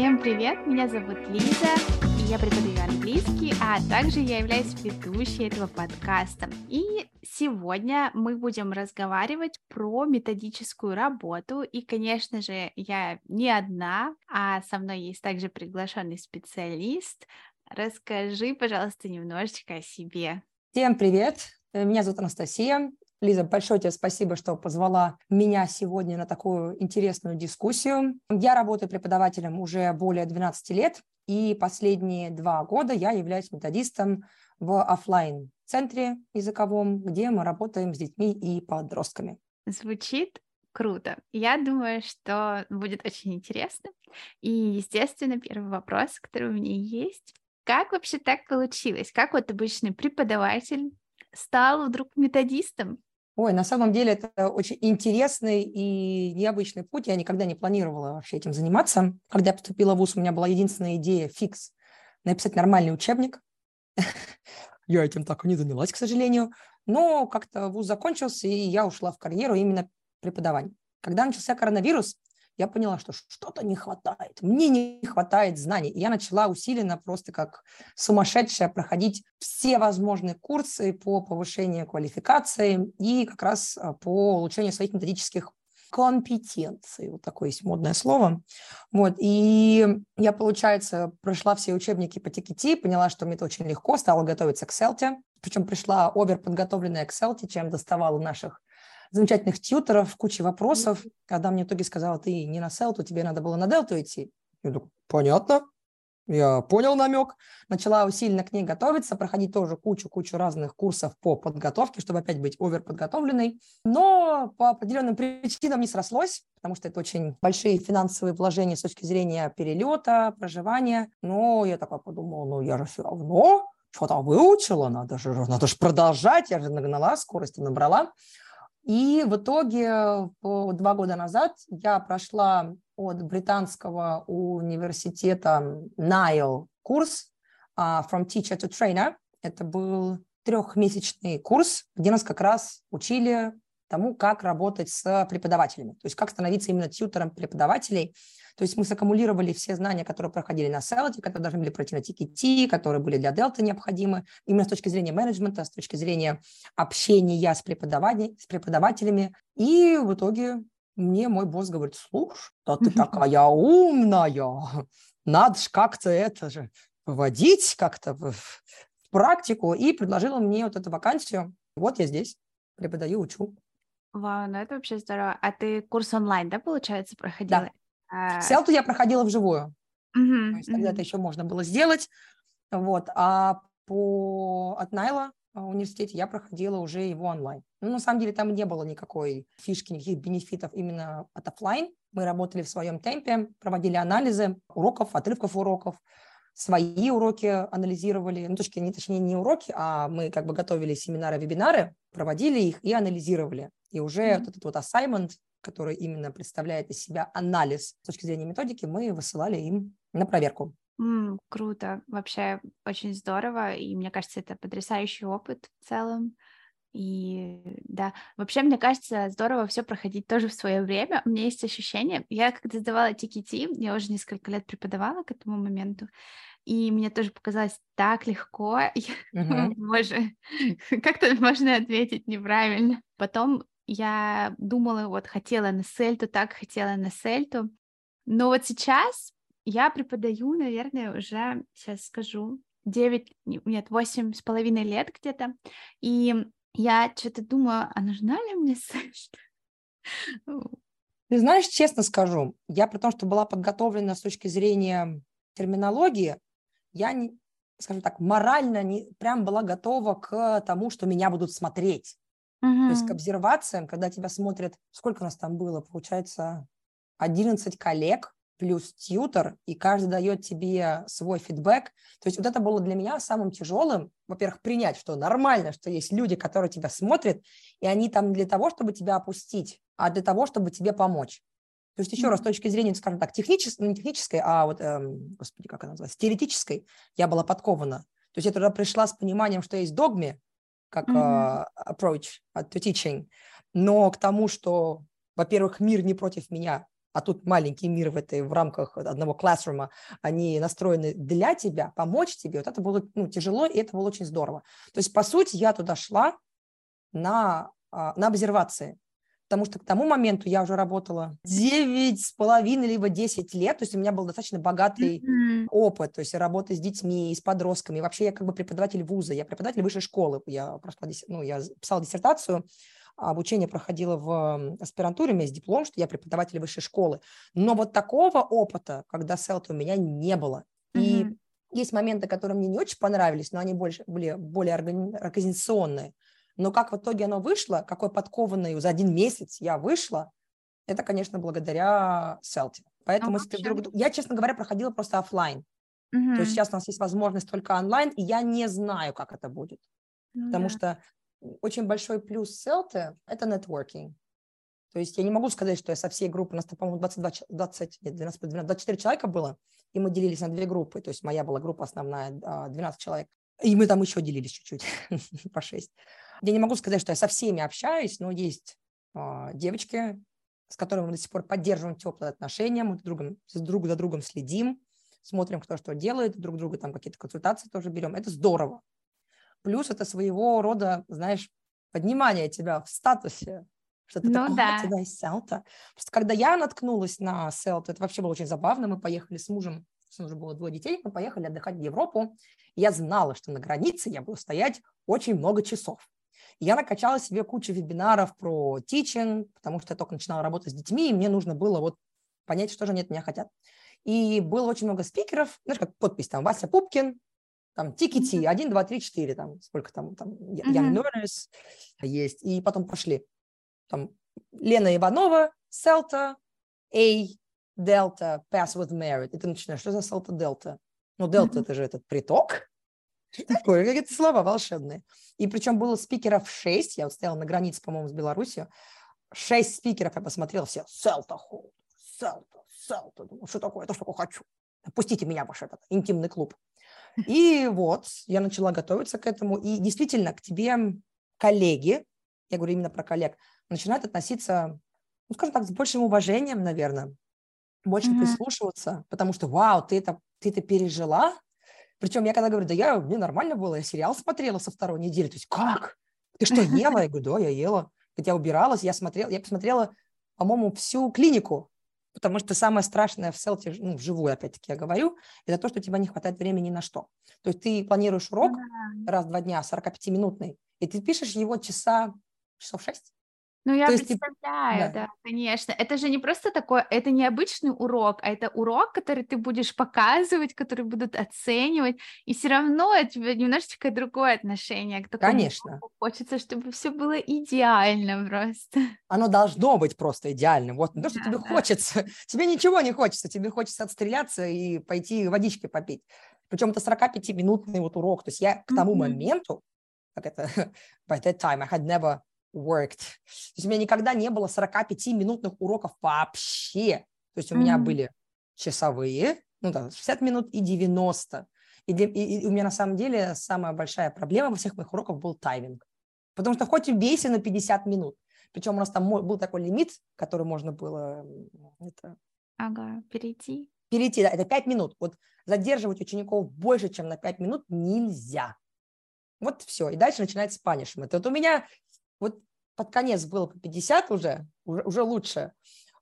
Всем привет, меня зовут Лиза, и я преподаю английский, а также я являюсь ведущей этого подкаста. И сегодня мы будем разговаривать про методическую работу, и, конечно же, я не одна, а со мной есть также приглашенный специалист. Расскажи, пожалуйста, немножечко о себе. Всем привет, меня зовут Анастасия, Лиза, большое тебе спасибо, что позвала меня сегодня на такую интересную дискуссию. Я работаю преподавателем уже более 12 лет, и последние два года я являюсь методистом в офлайн центре языковом, где мы работаем с детьми и подростками. Звучит круто. Я думаю, что будет очень интересно. И, естественно, первый вопрос, который у меня есть. Как вообще так получилось? Как вот обычный преподаватель стал вдруг методистом? Ой, на самом деле это очень интересный и необычный путь. Я никогда не планировала вообще этим заниматься. Когда я поступила в ВУЗ, у меня была единственная идея фикс написать нормальный учебник. Я этим так и не занялась, к сожалению. Но как-то ВУЗ закончился, и я ушла в карьеру именно преподавания. Когда начался коронавирус, я поняла, что что-то не хватает. Мне не хватает знаний. И я начала усиленно, просто как сумасшедшая, проходить все возможные курсы по повышению квалификации и как раз а, по улучшению своих методических компетенций. Вот такое есть модное слово. Вот. И я, получается, прошла все учебники по TKT, поняла, что мне это очень легко, стала готовиться к CELT. Причем пришла овер подготовленная к CELT, чем доставала наших замечательных тьютеров, куча вопросов. Когда мне в итоге сказала, ты не на селту, тебе надо было на делту идти. Я думаю, понятно, я понял намек. Начала усиленно к ней готовиться, проходить тоже кучу-кучу разных курсов по подготовке, чтобы опять быть оверподготовленной. Но по определенным причинам не срослось, потому что это очень большие финансовые вложения с точки зрения перелета, проживания. Но я такая подумала, ну я же все равно что-то выучила, надо же, надо же продолжать, я же нагнала, скорости набрала. И в итоге два года назад я прошла от британского университета Найл курс uh, From Teacher to Trainer. Это был трехмесячный курс, где нас как раз учили тому, как работать с преподавателями, то есть как становиться именно тьютером преподавателей. То есть мы саккумулировали все знания, которые проходили на селте, которые должны были пройти на TKT, которые были для Delta необходимы, именно с точки зрения менеджмента, с точки зрения общения с, с преподавателями. И в итоге мне мой босс говорит, слушай, да ты такая умная, надо же как-то это же вводить как-то в, в практику, и предложила мне вот эту вакансию. Вот я здесь, преподаю, учу. Вау, ну это вообще здорово. А ты курс онлайн, да, получается, проходила? Да. А... Селту я проходила вживую. Угу, То есть угу. это еще можно было сделать. Вот. А по от Найла а, университете я проходила уже его онлайн. Ну, на самом деле там не было никакой фишки, никаких бенефитов именно от офлайн. Мы работали в своем темпе, проводили анализы уроков, отрывков уроков, свои уроки анализировали, ну, точки, не, точнее, не уроки, а мы как бы готовили семинары, вебинары, проводили их и анализировали. И уже mm-hmm. вот этот вот assignment, который именно представляет из себя анализ с точки зрения методики, мы высылали им на проверку. Mm, круто, вообще очень здорово, и мне кажется, это потрясающий опыт в целом. И да, вообще, мне кажется, здорово все проходить тоже в свое время. У меня есть ощущение, я когда сдавала TKT, я уже несколько лет преподавала к этому моменту, и мне тоже показалось так легко. Uh-huh. Боже, как-то можно ответить неправильно. Потом я думала, вот хотела на сельту, так хотела на сельту. Но вот сейчас я преподаю, наверное, уже, сейчас скажу, 9, нет, восемь с половиной лет где-то. И я что-то думаю, а нужна ли мне сельта? Ты знаешь, честно скажу, я при том, что была подготовлена с точки зрения терминологии, я, скажем так, морально не, прям была готова к тому, что меня будут смотреть. Угу. То есть к обсервациям, когда тебя смотрят, сколько у нас там было, получается, 11 коллег плюс тьютер, и каждый дает тебе свой фидбэк. То есть вот это было для меня самым тяжелым, во-первых, принять, что нормально, что есть люди, которые тебя смотрят, и они там для того, чтобы тебя опустить, а для того, чтобы тебе помочь. То есть еще mm-hmm. раз, с точки зрения, скажем так, технической, не технической, а вот, эм, господи, как она называется, теоретической, я была подкована. То есть я туда пришла с пониманием, что есть догме, как mm-hmm. uh, approach to teaching, но к тому, что, во-первых, мир не против меня, а тут маленький мир в этой в рамках одного классрума, они настроены для тебя, помочь тебе, вот это было ну, тяжело, и это было очень здорово. То есть, по сути, я туда шла на, а, на обсервации, потому что к тому моменту я уже работала 9 с половиной либо 10 лет, то есть у меня был достаточно богатый mm-hmm. опыт, то есть работа с детьми, с подростками. Вообще я как бы преподаватель вуза, я преподаватель высшей школы, я, прошла, ну, я писала диссертацию, обучение проходило в аспирантуре, у меня есть диплом, что я преподаватель высшей школы. Но вот такого опыта, когда селта у меня не было. Mm-hmm. И есть моменты, которые мне не очень понравились, но они больше были более организационные. Но как в итоге оно вышло, какой подкованный за один месяц я вышла, это, конечно, благодаря Селте. Поэтому, ну, если вдруг... Я, честно говоря, проходила просто офлайн. Угу. То есть сейчас у нас есть возможность только онлайн, и я не знаю, как это будет. Ну, потому да. что очень большой плюс Селты – это нетворкинг. То есть я не могу сказать, что я со всей группы, у нас, по-моему, 22, 20, нет, 12, 12, 24 человека было, и мы делились на две группы. То есть моя была группа основная, 12 а, человек. И мы там еще делились чуть-чуть, по 6. Я не могу сказать, что я со всеми общаюсь, но есть э, девочки, с которыми мы до сих пор поддерживаем теплые отношения, мы друг, друг за другом следим, смотрим, кто что делает, друг друга там какие-то консультации тоже берем. Это здорово. Плюс это своего рода, знаешь, поднимание тебя в статусе, что ты ну, такой, да. у тебя есть селта. Просто когда я наткнулась на селту, это вообще было очень забавно, мы поехали с мужем, у нас уже было двое детей, мы поехали отдыхать в Европу, я знала, что на границе я буду стоять очень много часов я накачала себе кучу вебинаров про teaching, потому что я только начинала работать с детьми, и мне нужно было вот понять, что же они от меня хотят. И было очень много спикеров, знаешь, как подпись там Вася Пупкин, там Тикити, 1, 2, 3, 4, там сколько там, там Young Learners есть, и потом пошли. Там Лена Иванова, Селта, A, Delta, Pass with Merit. И ты начинаешь, что за Селта Delta? Ну, Delta это же этот приток, такое? Какие-то слова волшебные. И причем было спикеров шесть. Я вот стояла на границе, по-моему, с Беларусью. Шесть спикеров я посмотрела все. Селта Холд, Селта, Селта. Думаю, что такое? Я тоже такое хочу. Пустите меня в ваш этот интимный клуб. И вот я начала готовиться к этому. И действительно, к тебе коллеги, я говорю именно про коллег, начинают относиться, ну, скажем так, с большим уважением, наверное, больше mm-hmm. прислушиваться, потому что, вау, ты это, ты это пережила, причем я когда говорю, да я, мне нормально было, я сериал смотрела со второй недели. То есть как? Ты что, ела? Я говорю, да, я ела. Хотя убиралась, я смотрела, я посмотрела, по-моему, всю клинику, потому что самое страшное в селте, ну, вживую, опять-таки, я говорю, это то, что у тебя не хватает времени на что. То есть ты планируешь урок раз в два дня, 45-минутный, и ты пишешь его часа, часов шесть. Ну, я То представляю, есть, да. да, конечно. Это же не просто такое, это не обычный урок, а это урок, который ты будешь показывать, который будут оценивать, и все равно у тебя немножечко другое отношение к такому. Конечно. Уроку. Хочется, чтобы все было идеально просто. Оно должно быть просто идеальным. Вот не то, что да, тебе да. хочется. Тебе ничего не хочется, тебе хочется отстреляться и пойти водички попить. Причем это 45-минутный вот урок. То есть я к тому mm-hmm. моменту, как это, by that time, I had never worked. То есть у меня никогда не было 45-минутных уроков вообще. То есть у mm-hmm. меня были часовые, ну да, 60 минут и 90. И, для, и, и у меня на самом деле самая большая проблема во всех моих уроках был тайминг. Потому что хоть убейся на 50 минут. Причем у нас там был такой лимит, который можно было... Это... Ага, перейти. Перейти, да, это 5 минут. Вот задерживать учеников больше, чем на 5 минут нельзя. Вот все. И дальше начинается панишмент. Вот у меня вот под конец было по 50 уже, уже, уже лучше,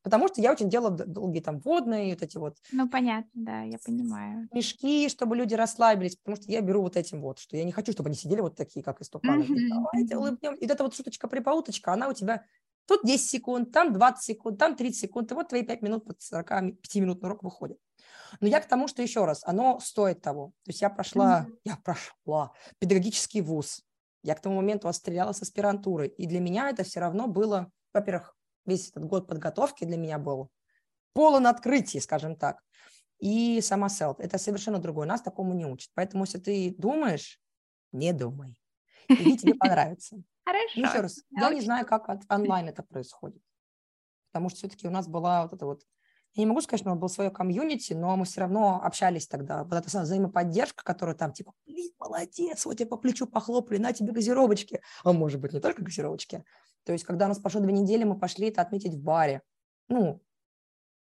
потому что я очень делала долгие там водные, вот эти вот. Ну, понятно, да, я понимаю. Мешки, чтобы люди расслабились, потому что я беру вот этим вот, что я не хочу, чтобы они сидели вот такие, как истопаны. Mm-hmm. Давайте улыбнем. И вот эта вот шуточка-припауточка, она у тебя тут 10 секунд, там 20 секунд, там 30 секунд, и вот твои 5 минут под 45-минутный урок выходит. Но я к тому, что еще раз, оно стоит того. То есть я прошла, mm-hmm. я прошла педагогический вуз, я к тому моменту отстреляла с аспирантуры. И для меня это все равно было, во-первых, весь этот год подготовки для меня был полон открытий, скажем так. И сама селт. Это совершенно другое. Нас такому не учат. Поэтому, если ты думаешь, не думай. Иди, тебе понравится. Хорошо. Еще раз, я не знаю, как онлайн это происходит. Потому что все-таки у нас была вот эта вот я не могу сказать, что у нас было свое комьюнити, но мы все равно общались тогда. Вот эта взаимоподдержка, которая там типа, блин, молодец, вот тебе по плечу похлопали, на тебе газировочки. А может быть, не только газировочки. То есть, когда у нас прошло две недели, мы пошли это отметить в баре. Ну,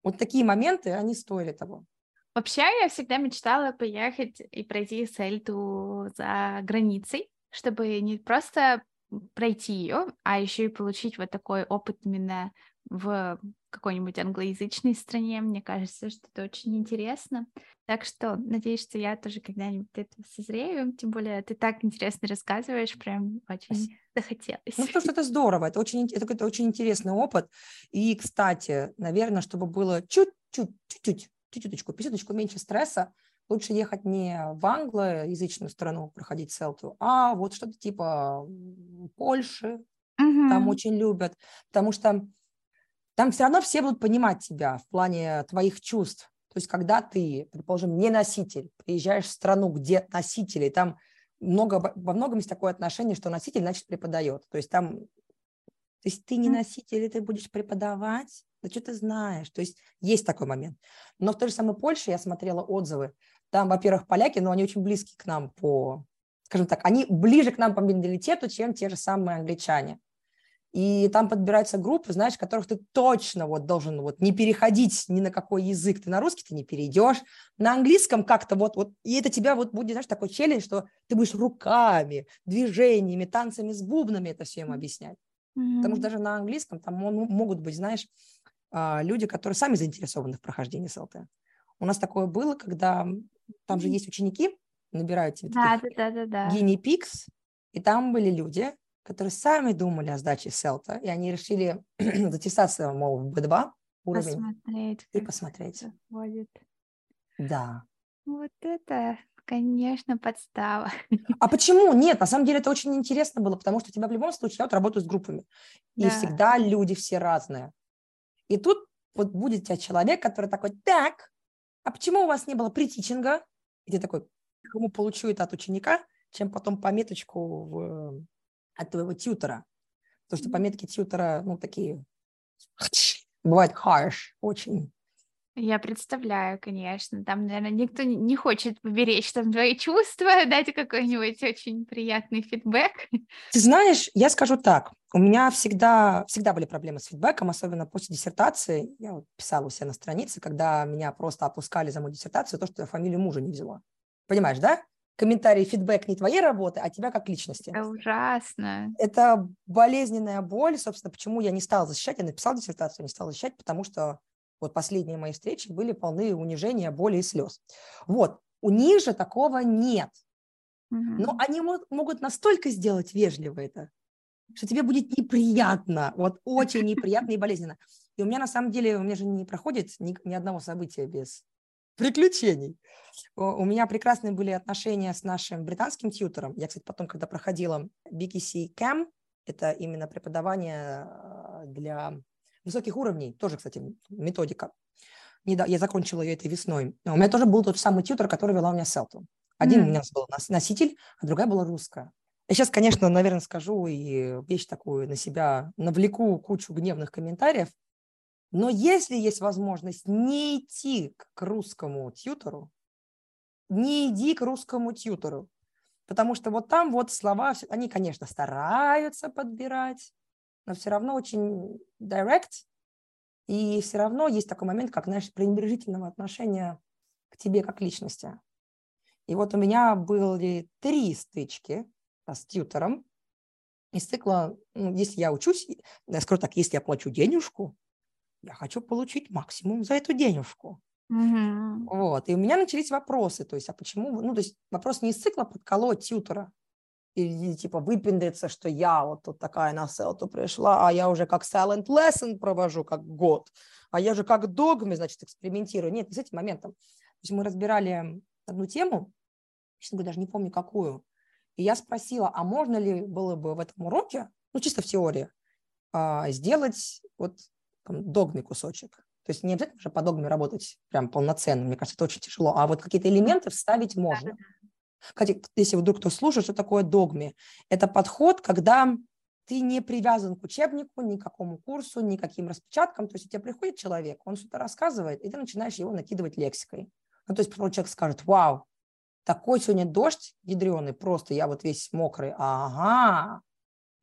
Вот такие моменты, они стоили того. Вообще, я всегда мечтала поехать и пройти сельту за границей, чтобы не просто пройти ее, а еще и получить вот такой опыт именно в какой-нибудь англоязычной стране. Мне кажется, что это очень интересно. Так что надеюсь, что я тоже когда-нибудь это созрею. Тем более ты так интересно рассказываешь, прям очень захотелось. Ну, потому что это здорово, это очень, это, это очень интересный опыт. И, кстати, наверное, чтобы было чуть-чуть, чуть-чуть, чуть-чуточку, писюточку меньше стресса, лучше ехать не в англоязычную страну проходить селту, а вот что-то типа Польши, угу. там очень любят, потому что там все равно все будут понимать тебя в плане твоих чувств. То есть когда ты, предположим, не носитель, приезжаешь в страну, где носители, там много, во многом есть такое отношение, что носитель, значит, преподает. То есть там, то есть ты не носитель, и ты будешь преподавать, да что ты знаешь. То есть есть такой момент. Но в той же самой Польше я смотрела отзывы. Там, во-первых, поляки, но они очень близки к нам по, скажем так, они ближе к нам по менталитету, чем те же самые англичане. И там подбираются группы, знаешь, которых ты точно вот должен вот не переходить ни на какой язык. Ты на русский ты не перейдешь, на английском как-то вот, вот и это тебя вот будет, знаешь, такой челлендж, что ты будешь руками, движениями, танцами с бубнами это все им объяснять. Mm-hmm. Потому что даже на английском там могут быть, знаешь, а, люди, которые сами заинтересованы в прохождении СЛТ. У нас такое было, когда там же есть ученики, набирают тебе да, да, да, да, да. guinea pigs, и там были люди, которые сами думали о сдаче селта, и они решили затесаться, мол, в B2 уровень. Посмотреть. И посмотреть. Будет. Да. Вот это, конечно, подстава. А почему? Нет, на самом деле это очень интересно было, потому что у тебя в любом случае, я вот работаю с группами, да. и всегда люди все разные. И тут вот будет у тебя человек, который такой, так, а почему у вас не было притичинга? И ты такой, кому получу это от ученика, чем потом пометочку в от твоего тьютера. Потому что пометки тьютера, ну, такие, бывают harsh очень. Я представляю, конечно. Там, наверное, никто не хочет поберечь там твои чувства, дать какой-нибудь очень приятный фидбэк. Ты знаешь, я скажу так. У меня всегда, всегда были проблемы с фидбэком, особенно после диссертации. Я вот писала у себя на странице, когда меня просто опускали за мою диссертацию, то, что я фамилию мужа не взяла. Понимаешь, да? Комментарий, фидбэк не твоей работы, а тебя как личности. Это ужасно. Это болезненная боль, собственно, почему я не стала защищать, я написала диссертацию, не стала защищать, потому что вот последние мои встречи были полны унижения, боли и слез. Вот, у них же такого нет. Угу. Но они могут настолько сделать вежливо это, что тебе будет неприятно, вот очень неприятно и болезненно. И у меня на самом деле, у меня же не проходит ни, ни одного события без приключений. У меня прекрасные были отношения с нашим британским тьютором. Я, кстати, потом, когда проходила BKC Cam, это именно преподавание э, для высоких уровней, тоже, кстати, методика. Я закончила ее этой весной. У меня тоже был тот самый тьютор, который вела у меня Селту. Один mm. у меня был носитель, а другая была русская. Я сейчас, конечно, наверное, скажу и вещь такую на себя, навлеку кучу гневных комментариев, но если есть возможность не идти к русскому тьютору, не иди к русскому тьютору, потому что вот там вот слова, они, конечно, стараются подбирать, но все равно очень direct, и все равно есть такой момент, как, знаешь, пренебрежительного отношения к тебе как личности. И вот у меня были три стычки с тьютором из цикла, ну, если я учусь, я скажу так, если я плачу денежку, я хочу получить максимум за эту денежку. Угу. Вот. И у меня начались вопросы, то есть, а почему, ну, то есть вопрос не из цикла подколоть тьютера, или типа выпендриться, что я вот тут такая на селту пришла, а я уже как silent lesson провожу, как год, а я же как догме, значит, экспериментирую. Нет, не с этим моментом. То есть мы разбирали одну тему, честно говоря, даже не помню какую, и я спросила, а можно ли было бы в этом уроке, ну, чисто в теории, а, сделать вот там, догме кусочек. То есть не обязательно уже по догме работать прям полноценно, мне кажется, это очень тяжело, а вот какие-то элементы вставить можно. Кстати, если вдруг кто слушает, что такое догме? Это подход, когда ты не привязан к учебнику, ни к какому курсу, ни к каким распечаткам. То есть у тебя приходит человек, он что-то рассказывает, и ты начинаешь его накидывать лексикой. Ну, то есть человек скажет, вау, такой сегодня дождь ядреный, просто я вот весь мокрый. Ага,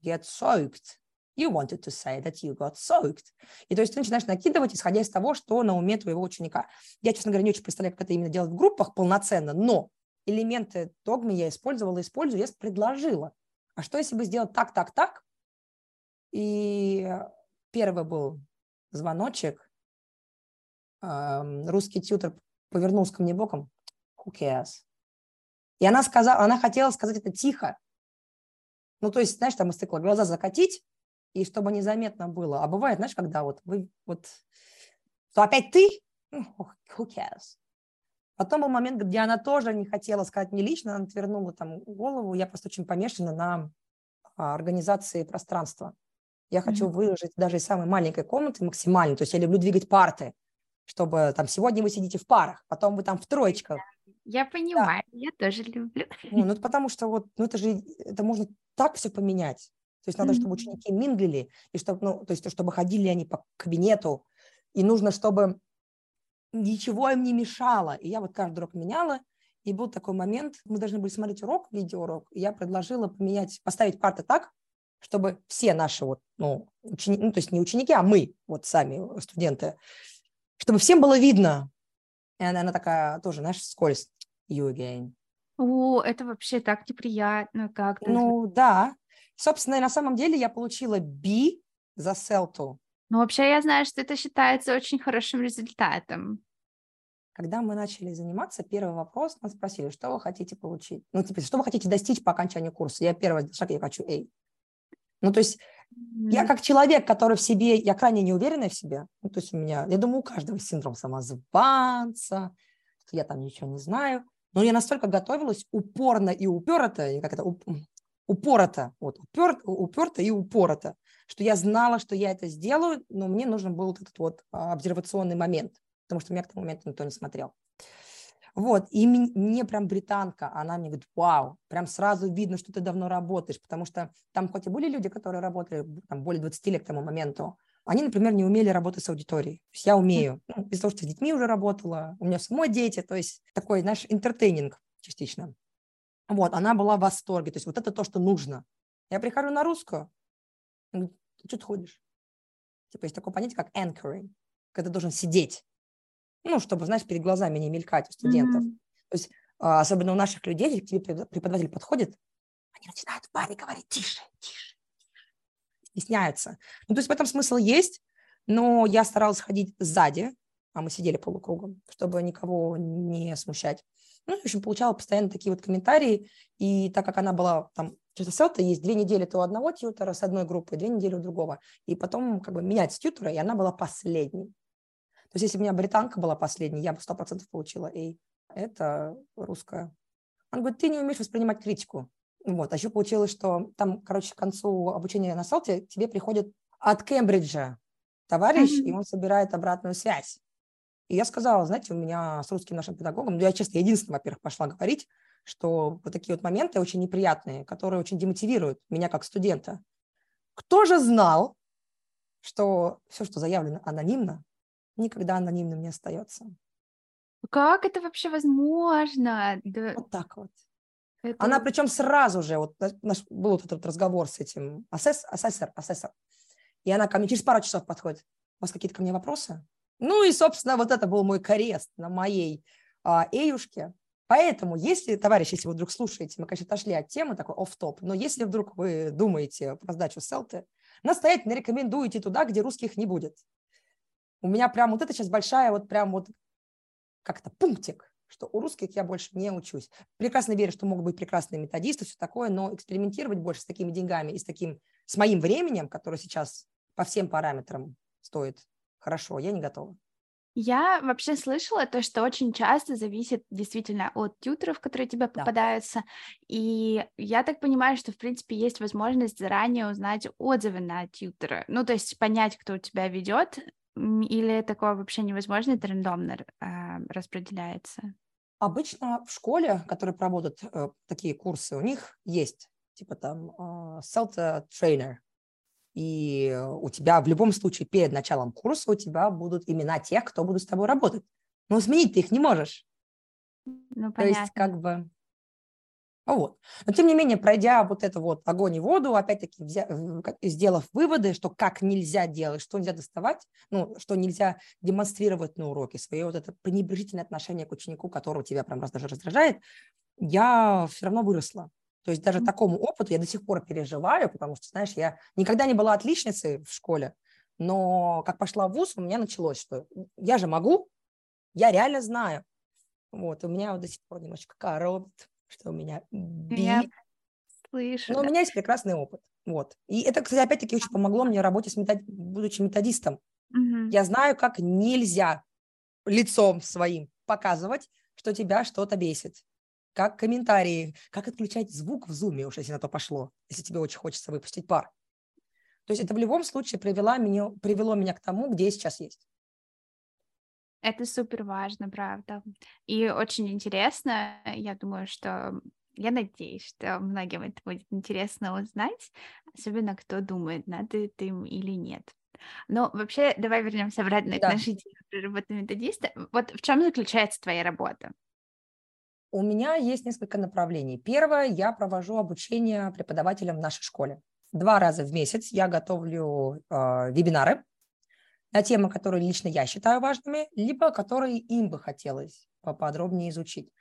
get soaked. You wanted to say that you got soaked. И то есть ты начинаешь накидывать, исходя из того, что на уме твоего ученика. Я, честно говоря, не очень представляю, как это именно делать в группах полноценно, но элементы догмы я использовала, использую, я предложила. А что если бы сделать так, так, так? И первый был звоночек. Русский тьютер повернулся ко мне боком. Who cares? И она сказала, она хотела сказать это тихо. Ну, то есть, знаешь, там из цикла глаза закатить, и чтобы незаметно было. А бывает, знаешь, когда вот вы вот, то опять ты, ну, who cares? Потом был момент, где она тоже не хотела сказать мне лично, она отвернула там голову. Я просто очень помешана на а, организации пространства. Я mm-hmm. хочу выложить даже из самой маленькой комнаты максимально. То есть я люблю двигать парты, чтобы там сегодня вы сидите в парах, потом вы там в троечках. Я понимаю, да. я тоже люблю. Ну, ну, потому что вот, ну, это же, это можно так все поменять. То есть надо, чтобы ученики минглили, и чтобы, ну, то есть чтобы ходили они по кабинету, и нужно, чтобы ничего им не мешало. И я вот каждый урок меняла, и был такой момент, мы должны были смотреть урок, видеоурок, и я предложила поменять, поставить парты так, чтобы все наши вот, ну, ученики, ну, то есть не ученики, а мы, вот сами студенты, чтобы всем было видно. И она, она такая тоже, знаешь, скользь, you again. О, это вообще так неприятно как-то. Ну, да. Собственно, на самом деле я получила B за селту. Ну, вообще я знаю, что это считается очень хорошим результатом. Когда мы начали заниматься, первый вопрос нас спросили, что вы хотите получить? Ну, типа, что вы хотите достичь по окончанию курса? Я первый шаг, я хочу A. Ну, то есть mm-hmm. я как человек, который в себе, я крайне не уверенная в себе, ну, то есть у меня, я думаю, у каждого синдром самозванца, что я там ничего не знаю, но я настолько готовилась упорно и уперто, как это, упорото, вот, упер, уперто и упорото, что я знала, что я это сделаю, но мне нужен был вот этот вот а, обсервационный момент, потому что меня к тому моменту никто не смотрел. Вот, и мне прям британка, она мне говорит, вау, прям сразу видно, что ты давно работаешь, потому что там хоть и были люди, которые работали там, более 20 лет к тому моменту, они, например, не умели работать с аудиторией. То есть я умею, ну, из-за того, что с детьми уже работала, у меня самой дети, то есть такой наш интертейнинг частично. Вот, она была в восторге. То есть вот это то, что нужно. Я прихожу на русскую, ты что ты ходишь? Типа есть такое понятие, как anchoring, когда ты должен сидеть. Ну, чтобы, знаешь, перед глазами не мелькать у студентов. Mm-hmm. То есть а, особенно у наших людей, если к тебе преподаватель подходит, они начинают в паре говорить тише, тише, тише. Стесняются. Ну, то есть в этом смысл есть, но я старалась ходить сзади, а мы сидели полукругом, чтобы никого не смущать. Ну, в общем, получала постоянно такие вот комментарии, и так как она была там, что-то есть две недели то у одного тьютера с одной группой, две недели у другого, и потом как бы менять тьютера, и она была последней. То есть если бы у меня британка была последней, я бы сто процентов получила «Эй, это русская». Он говорит, ты не умеешь воспринимать критику. Вот, а еще получилось, что там, короче, к концу обучения на Салте тебе приходит от Кембриджа товарищ, mm-hmm. и он собирает обратную связь. И я сказала, знаете, у меня с русским нашим педагогом, я, честно, единственная, во-первых, пошла говорить, что вот такие вот моменты очень неприятные, которые очень демотивируют меня как студента. Кто же знал, что все, что заявлено анонимно, никогда анонимным не остается? Как это вообще возможно? Да. Вот так вот. Это... Она причем сразу же, вот наш, был вот этот разговор с этим асесс, асессор, асессор, и она ко мне через пару часов подходит. У вас какие-то ко мне вопросы? Ну и, собственно, вот это был мой крест на моей а, эюшке. Поэтому, если, товарищи, если вы вдруг слушаете, мы, конечно, отошли от темы, такой оф топ но если вдруг вы думаете про сдачу селты, настоятельно рекомендую идти туда, где русских не будет. У меня прям вот это сейчас большая вот прям вот как-то пунктик, что у русских я больше не учусь. Прекрасно верю, что могут быть прекрасные методисты, все такое, но экспериментировать больше с такими деньгами и с таким, с моим временем, которое сейчас по всем параметрам стоит хорошо, я не готова. Я вообще слышала то, что очень часто зависит действительно от тьютеров, которые тебе попадаются. Да. И я так понимаю, что, в принципе, есть возможность заранее узнать отзывы на тьютера. Ну, то есть понять, кто у тебя ведет, или такое вообще невозможно, это рандомно э, распределяется? Обычно в школе, которые проводят э, такие курсы, у них есть типа там э, self-trainer, и у тебя в любом случае перед началом курса у тебя будут имена тех, кто будут с тобой работать. Но сменить ты их не можешь. Ну, понятно. То есть как бы Вот. Но тем не менее, пройдя вот это вот огонь и воду, опять-таки взя... сделав выводы, что как нельзя делать, что нельзя доставать, ну, что нельзя демонстрировать на уроке, свое вот это пренебрежительное отношение к ученику, которого тебя прям раз даже раздражает, я все равно выросла. То есть даже такому опыту я до сих пор переживаю, потому что, знаешь, я никогда не была отличницей в школе, но как пошла в ВУЗ, у меня началось, что я же могу, я реально знаю. Вот, у меня вот до сих пор немножечко коробит что у меня би. Я слышу. Но у меня есть прекрасный опыт. Вот. И это, кстати, опять-таки очень помогло мне в работе, с метод... будучи методистом. Угу. Я знаю, как нельзя лицом своим показывать, что тебя что-то бесит. Как комментарии, как отключать звук в зуме, уж если на то пошло, если тебе очень хочется выпустить пар. То есть это в любом случае привело меня, привело меня к тому, где я сейчас есть. Это супер важно, правда. И очень интересно. Я думаю, что я надеюсь, что многим это будет интересно узнать, особенно кто думает, надо это им или нет. Но вообще, давай вернемся обратно да. к нашей теме работы методиста. Вот в чем заключается твоя работа? У меня есть несколько направлений. Первое, я провожу обучение преподавателям в нашей школе. Два раза в месяц я готовлю э, вебинары на темы, которые лично я считаю важными, либо которые им бы хотелось поподробнее изучить.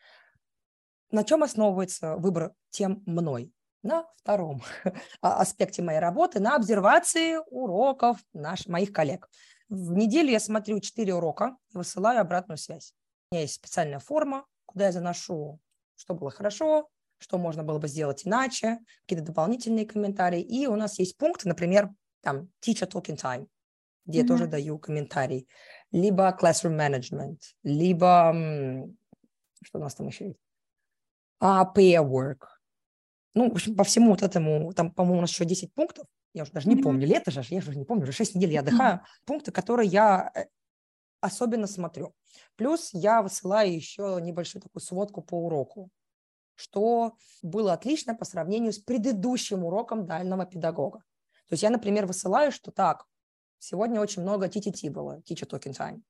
На чем основывается выбор тем мной? На втором а, аспекте моей работы, на обсервации уроков наш, моих коллег. В неделю я смотрю 4 урока и высылаю обратную связь. У меня есть специальная форма, куда я заношу, что было хорошо, что можно было бы сделать иначе, какие-то дополнительные комментарии. И у нас есть пункты, например, там teacher talking time где mm-hmm. я тоже даю комментарий, либо classroom management, либо что у нас там еще есть? А, pair work. Ну, в общем, по всему вот этому, там, по-моему, у нас еще 10 пунктов, я уже даже не mm-hmm. помню, лето же, я уже не помню, уже 6 недель я отдыхаю, mm-hmm. пункты, которые я э, особенно смотрю. Плюс я высылаю еще небольшую такую сводку по уроку, что было отлично по сравнению с предыдущим уроком дальнего педагога. То есть я, например, высылаю, что так, Сегодня очень много TTT было, Teacher Talking Time.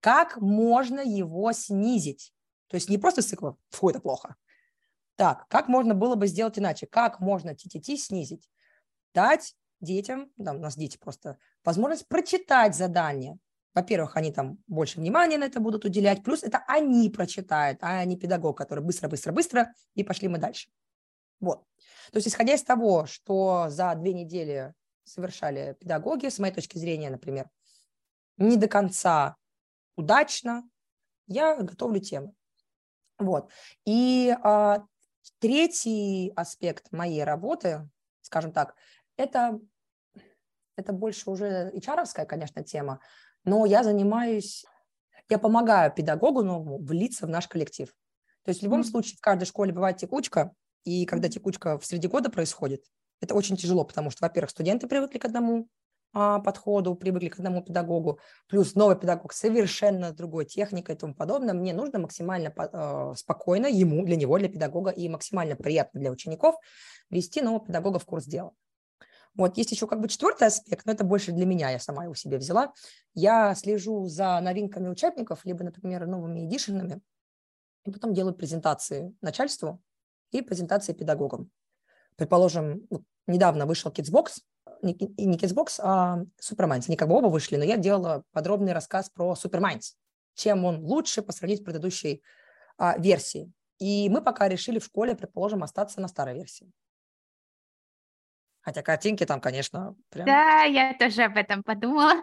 Как можно его снизить? То есть не просто цикл «фу, это плохо». Так, как можно было бы сделать иначе? Как можно TTT снизить? Дать детям, да, у нас дети просто, возможность прочитать задание. Во-первых, они там больше внимания на это будут уделять, плюс это они прочитают, а не педагог, который быстро-быстро-быстро, и пошли мы дальше. Вот. То есть, исходя из того, что за две недели совершали педагоги, с моей точки зрения, например, не до конца удачно, я готовлю темы. Вот. И а, третий аспект моей работы, скажем так, это, это больше уже hr конечно, тема, но я занимаюсь, я помогаю педагогу новому влиться в наш коллектив. То есть в любом mm-hmm. случае в каждой школе бывает текучка, и когда текучка в среди года происходит, это очень тяжело, потому что, во-первых, студенты привыкли к одному а, подходу, привыкли к одному педагогу, плюс новый педагог совершенно другой техникой и тому подобное. Мне нужно максимально э, спокойно ему, для него, для педагога и максимально приятно для учеников вести нового педагога в курс дела. Вот, есть еще как бы четвертый аспект, но это больше для меня, я сама его себе взяла. Я слежу за новинками учебников, либо, например, новыми эдишенами, и потом делаю презентации начальству и презентации педагогам предположим, недавно вышел Kidsbox, не, не Kidsbox, а Superminds. Они как бы оба вышли, но я делала подробный рассказ про Superminds, чем он лучше по сравнению с предыдущей а, версией. И мы пока решили в школе, предположим, остаться на старой версии. Хотя картинки там, конечно, прям... Да, я тоже об этом подумала.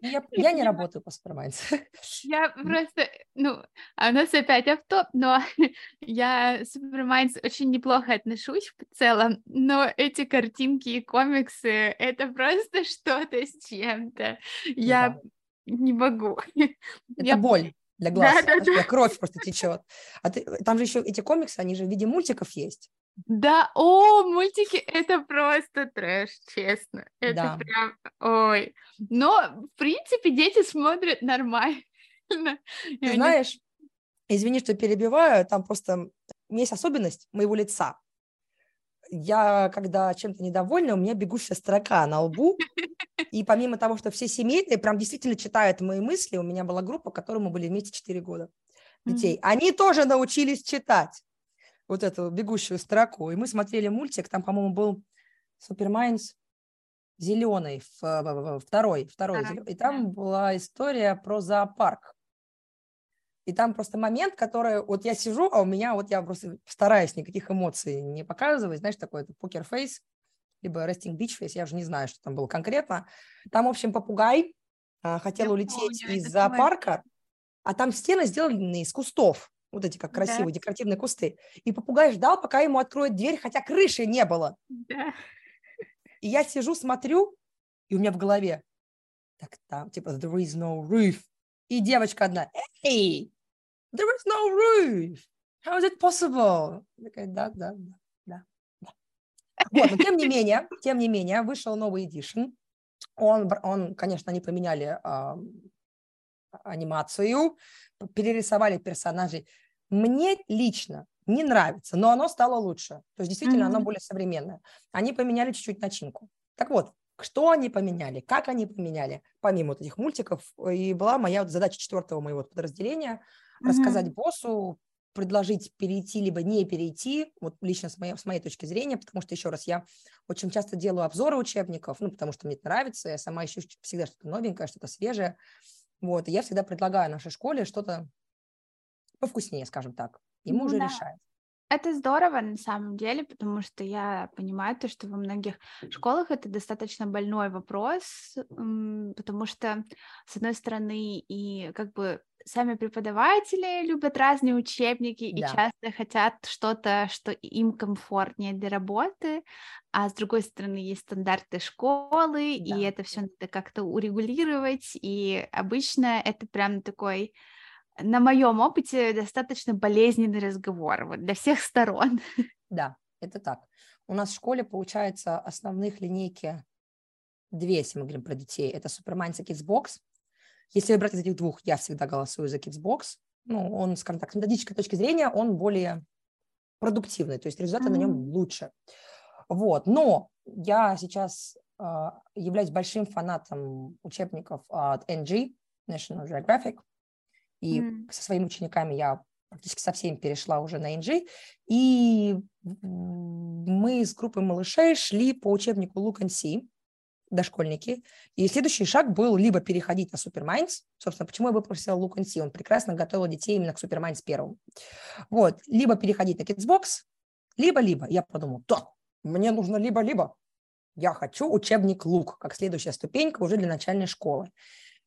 Ну, я, я не работаю по Superminds. Я просто, ну, а у нас опять автоп, но я Superminds очень неплохо отношусь в целом, но эти картинки и комиксы, это просто что-то с чем-то. Я да. не могу. Это я... боль для глаз, да, да, да. кровь просто течет. А ты, там же еще эти комиксы, они же в виде мультиков есть. Да, о, мультики это просто трэш, честно. Это да. прям, ой. Но, в принципе, дети смотрят нормально. Ты знаешь, извини, что перебиваю, там просто есть особенность моего лица. Я, когда чем-то недовольна, у меня бегущая строка на лбу, и помимо того, что все семейные прям действительно читают мои мысли, у меня была группа, которой мы были вместе 4 года детей, mm-hmm. они тоже научились читать. Вот эту бегущую строку. И мы смотрели мультик, там, по-моему, был Super Minds зеленый, второй, второй. А, и там была история про зоопарк. И там просто момент, который, вот я сижу, а у меня, вот я просто стараюсь никаких эмоций не показывать, знаешь, такой poker face, либо resting beach face, я уже не знаю, что там было конкретно. Там, в общем, попугай а, хотел я улететь помню, из зоопарка, а там стены сделаны из кустов, вот эти как красивые да. декоративные кусты. И попугай ждал, пока ему откроют дверь, хотя крыши не было. Да. И я сижу, смотрю, и у меня в голове, так там, типа, there is no roof. И девочка одна, эй, there is no roof. How is it possible? такая, да, да, да, да. Вот, но тем не менее, тем не менее, вышел новый эдишн. Он, он, конечно, они поменяли анимацию, перерисовали персонажей. Мне лично не нравится, но оно стало лучше. То есть действительно mm-hmm. оно более современное. Они поменяли чуть-чуть начинку. Так вот, что они поменяли, как они поменяли, помимо вот этих мультиков, и была моя вот задача четвертого моего подразделения mm-hmm. рассказать боссу, предложить перейти либо не перейти, вот лично с моей, с моей точки зрения, потому что, еще раз, я очень часто делаю обзоры учебников, ну, потому что мне это нравится, я сама ищу всегда что-то новенькое, что-то свежее, вот, и я всегда предлагаю нашей школе что-то повкуснее, скажем так, и мы ну, уже да. решаем. Это здорово на самом деле, потому что я понимаю то, что во многих школах это достаточно больной вопрос, потому что, с одной стороны, и как бы сами преподаватели любят разные учебники да. и часто хотят что-то, что им комфортнее для работы, а с другой стороны есть стандарты школы, да. и это все надо как-то урегулировать, и обычно это прям такой на моем опыте достаточно болезненный разговор вот, для всех сторон. Да, это так. У нас в школе, получается, основных линейки две, если мы говорим про детей. Это Superman и Kidsbox. Если выбрать из этих двух, я всегда голосую за Kidsbox. Ну, он, скажем так, с методической точки зрения, он более продуктивный, то есть результаты mm-hmm. на нем лучше. Вот, но я сейчас э, являюсь большим фанатом учебников от NG, National Geographic, и mm. со своими учениками я практически со всеми перешла уже на NG, и мы с группой малышей шли по учебнику Look and See, дошкольники, и следующий шаг был либо переходить на Superminds, собственно, почему я Look and See, он прекрасно готовил детей именно к Superminds первым, вот, либо переходить на Kidsbox, либо-либо, я подумала, да, мне нужно либо-либо, я хочу учебник Лук, как следующая ступенька уже для начальной школы.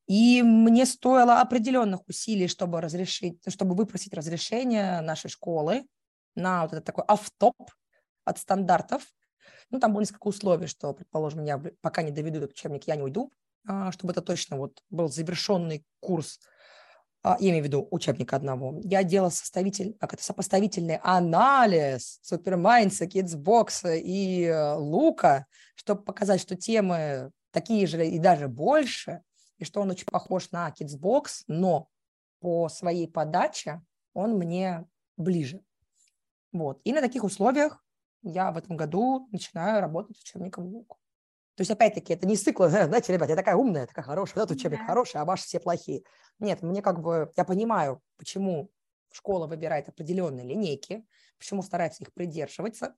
И мне стоило определенных усилий, чтобы разрешить, чтобы выпросить разрешение нашей школы на вот этот такой автоп от стандартов. Ну, там было несколько условий, что, предположим, я пока не доведу этот учебник, я не уйду, а, чтобы это точно вот был завершенный курс, а, я имею в виду учебника одного. Я делала составитель, как это, сопоставительный анализ Супермайнса, Кидсбокса и э, Лука, чтобы показать, что темы такие же и даже больше, и что он очень похож на Kidsbox, но по своей подаче он мне ближе. Вот. И на таких условиях я в этом году начинаю работать с учебником ЛУК. То есть, опять-таки, это не цикл, знаете, ребят, я такая умная, такая хорошая, вот этот учебник да. хороший, а ваши все плохие. Нет, мне как бы, я понимаю, почему школа выбирает определенные линейки, почему старается их придерживаться.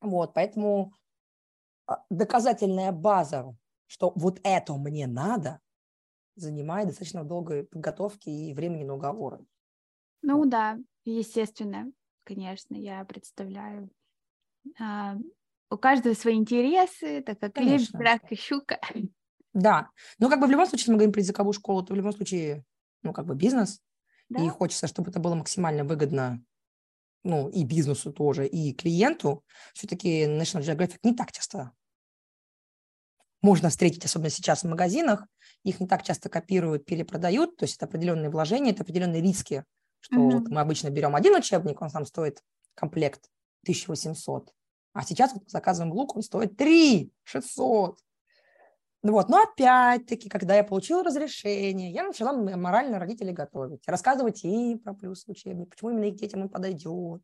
Вот, поэтому а, доказательная база, что вот это мне надо, занимает достаточно долгой подготовки и времени на уговоры. Ну да, естественно, конечно, я представляю. А, у каждого свои интересы, так как лебедь, рак и щука. Да, но как бы в любом случае, если мы говорим про языковую школу, то в любом случае, ну, как бы бизнес, да? и хочется, чтобы это было максимально выгодно ну, и бизнесу тоже, и клиенту, все-таки National Geographic не так часто можно встретить, особенно сейчас в магазинах, их не так часто копируют, перепродают, то есть это определенные вложения, это определенные риски, что mm-hmm. вот мы обычно берем один учебник, он сам стоит комплект 1800, а сейчас вот заказываем лук, он стоит 3 600. Ну вот, но опять-таки, когда я получила разрешение, я начала морально родителей готовить, рассказывать им про плюсы учебника, почему именно их детям он подойдет.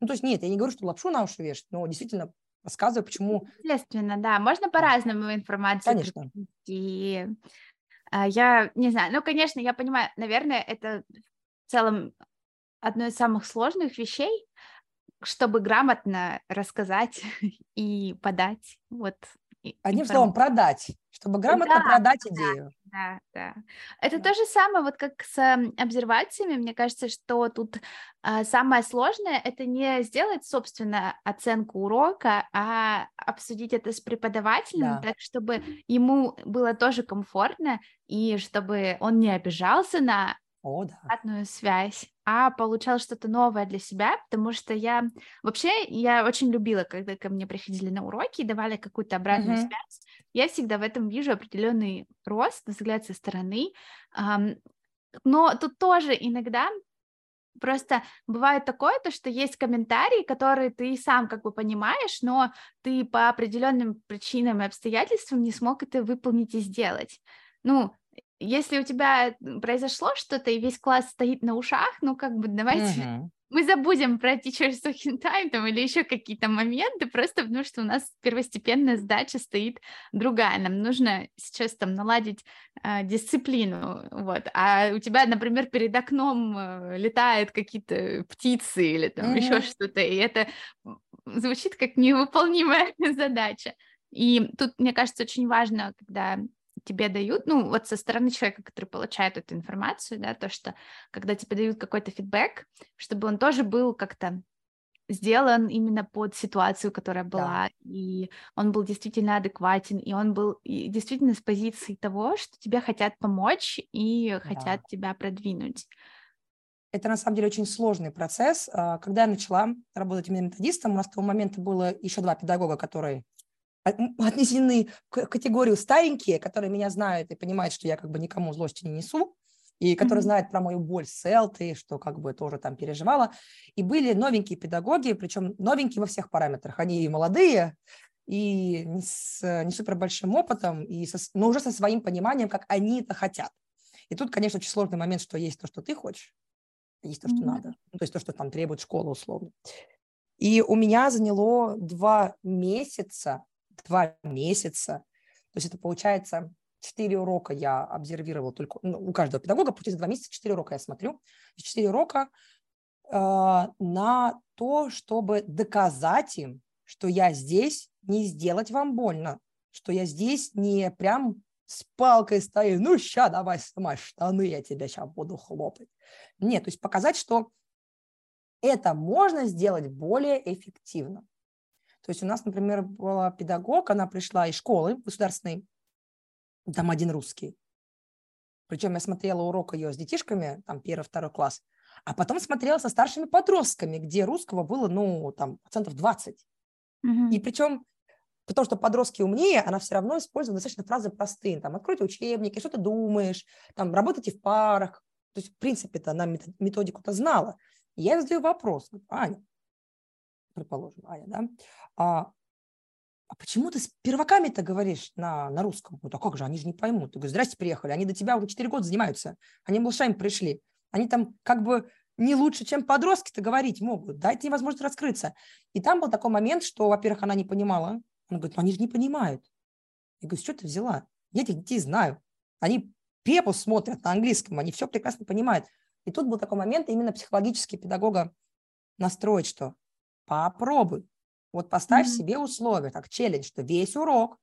Ну, то есть нет, я не говорю, что лапшу на уши вешать, но действительно рассказываю, почему... Естественно, да. Можно по-разному информацию Конечно. И а, я не знаю, ну, конечно, я понимаю, наверное, это в целом одно из самых сложных вещей, чтобы грамотно рассказать и подать. Вот. Одним словом, продать, чтобы грамотно да, продать идею. Да, да. Это да. то же самое, вот как с обсервациями, мне кажется, что тут а, самое сложное — это не сделать, собственно, оценку урока, а обсудить это с преподавателем, да. так, чтобы ему было тоже комфортно, и чтобы он не обижался на о, да. обратную связь, а получал что-то новое для себя, потому что я вообще я очень любила, когда ко мне приходили на уроки и давали какую-то обратную mm-hmm. связь. Я всегда в этом вижу определенный рост, взгляд со стороны. Но тут тоже иногда Просто бывает такое, то, что есть комментарии, которые ты сам как бы понимаешь, но ты по определенным причинам и обстоятельствам не смог это выполнить и сделать. Ну, если у тебя произошло что-то, и весь класс стоит на ушах, ну, как бы давайте uh-huh. мы забудем про teacher's talking time там, или еще какие-то моменты, просто потому что у нас первостепенная задача стоит другая. Нам нужно сейчас там наладить э, дисциплину, вот. А у тебя, например, перед окном э, летают какие-то птицы или там uh-huh. еще что-то, и это звучит как невыполнимая задача. И тут, мне кажется, очень важно, когда тебе дают, ну, вот со стороны человека, который получает эту информацию, да, то, что когда тебе дают какой-то фидбэк, чтобы он тоже был как-то сделан именно под ситуацию, которая была, да. и он был действительно адекватен, и он был действительно с позиции того, что тебе хотят помочь и да. хотят тебя продвинуть. Это на самом деле очень сложный процесс. А, когда я начала работать именно методистом, у нас в того момента было еще два педагога, которые отнесены к категорию старенькие, которые меня знают и понимают, что я как бы никому злости не несу, и которые mm-hmm. знают про мою боль селты, что как бы тоже там переживала. И были новенькие педагоги, причем новенькие во всех параметрах. Они и молодые, и с не супер большим опытом, и со, но уже со своим пониманием, как они это хотят. И тут, конечно, очень сложный момент, что есть то, что ты хочешь, есть то, что mm-hmm. надо. Ну, то есть то, что там требует школа условно. И у меня заняло два месяца два месяца. То есть это получается четыре урока я обсервировала только, ну, у каждого педагога, через два месяца четыре урока я смотрю. Четыре урока э, на то, чтобы доказать им, что я здесь не сделать вам больно, что я здесь не прям с палкой стою, ну, ща давай снимай штаны, я тебя сейчас буду хлопать. Нет, то есть показать, что это можно сделать более эффективно. То есть у нас, например, была педагог, она пришла из школы государственной, там один русский. Причем я смотрела урок ее с детишками, там первый, второй класс, а потом смотрела со старшими подростками, где русского было, ну, там, процентов 20. Mm-hmm. И причем, потому что подростки умнее, она все равно использует достаточно фразы простые. Там, откройте учебники, что ты думаешь, там, работайте в парах. То есть, в принципе-то она методику-то знала. И я задаю вопрос, Аня, предположим, Аня, да, а, а почему ты с перваками-то говоришь на, на русском? Ну, а как же, они же не поймут. Ты говоришь, здрасте, приехали, они до тебя уже 4 года занимаются, они малышами пришли, они там как бы не лучше, чем подростки-то говорить могут, дайте им возможность раскрыться. И там был такой момент, что, во-первых, она не понимала, она говорит, ну они же не понимают. Я говорю, что ты взяла? Я этих детей знаю. Они пепу смотрят на английском, они все прекрасно понимают. И тут был такой момент, именно психологически педагога настроить, что попробуй, вот поставь mm-hmm. себе условия, так, челлендж, что весь урок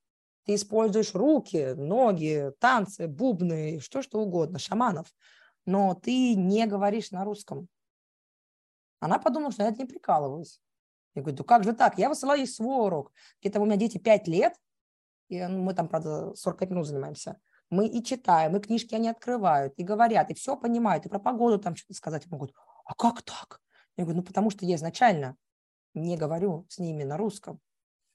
ты используешь руки, ноги, танцы, бубны, что что угодно, шаманов, но ты не говоришь на русском. Она подумала, что я это не прикалываюсь. Я говорю, ну как же так? Я высылаю ей свой урок. Где-то у меня дети 5 лет, и ну, мы там, правда, 45 минут занимаемся. Мы и читаем, и книжки они открывают, и говорят, и все понимают, и про погоду там что-то сказать могут. А как так? Я говорю, ну потому что я изначально не говорю с ними на русском.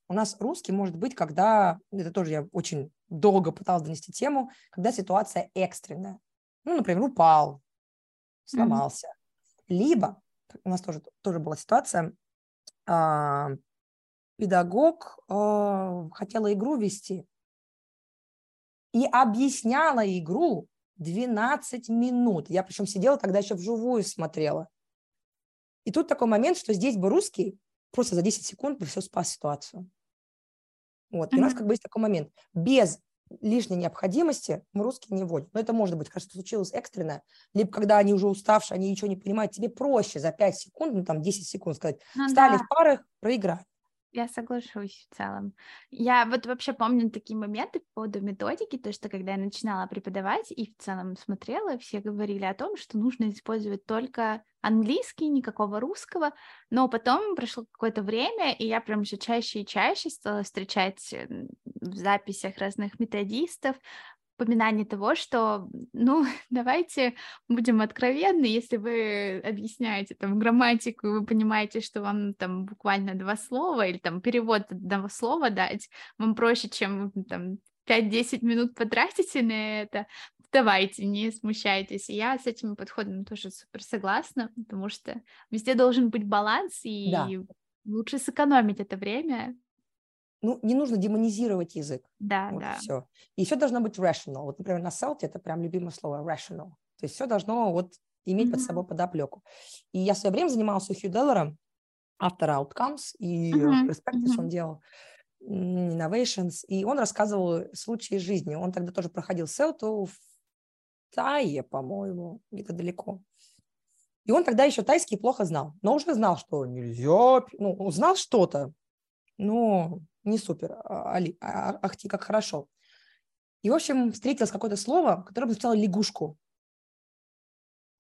У нас русский может быть, когда, это тоже я очень долго пыталась донести тему, когда ситуация экстренная. Ну, например, упал, сломался. Mm-hmm. Либо, у нас тоже, тоже была ситуация, а, педагог а, хотела игру вести и объясняла игру 12 минут. Я причем сидела тогда еще вживую смотрела. И тут такой момент, что здесь бы русский просто за 10 секунд бы все спас ситуацию. Вот. Mm-hmm. У нас как бы есть такой момент. Без лишней необходимости мы русский не вводим. Но это может быть, кажется, случилось экстренно, либо когда они уже уставшие, они ничего не понимают, тебе проще за 5 секунд, ну там 10 секунд сказать, ну, встали да. в парах, проиграть. Я соглашусь в целом. Я вот вообще помню такие моменты по поводу методики, то, что когда я начинала преподавать и в целом смотрела, все говорили о том, что нужно использовать только английский, никакого русского, но потом прошло какое-то время, и я прям все чаще и чаще стала встречать в записях разных методистов упоминание того, что, ну, давайте будем откровенны, если вы объясняете там грамматику, и вы понимаете, что вам там буквально два слова или там перевод одного слова дать, вам проще, чем там 5-10 минут потратите на это, давайте, не смущайтесь. И я с этим подходом тоже супер согласна, потому что везде должен быть баланс, и да. лучше сэкономить это время, ну, не нужно демонизировать язык. Да, вот да. Все. И все должно быть rational. Вот, например, на селте это прям любимое слово rational. То есть все должно вот иметь mm-hmm. под собой подоплеку. И я в свое время занималась у Хью Деллера, автора Outcomes, и mm-hmm. Perspectives mm-hmm. он делал, Innovations, и он рассказывал случаи жизни. Он тогда тоже проходил селту в Тае, по-моему, где-то далеко. И он тогда еще тайский плохо знал, но уже знал, что нельзя, ну, знал что-то, но не супер, а, али, а, ахти, как хорошо. И, в общем, встретилось какое-то слово, которое бы лягушку.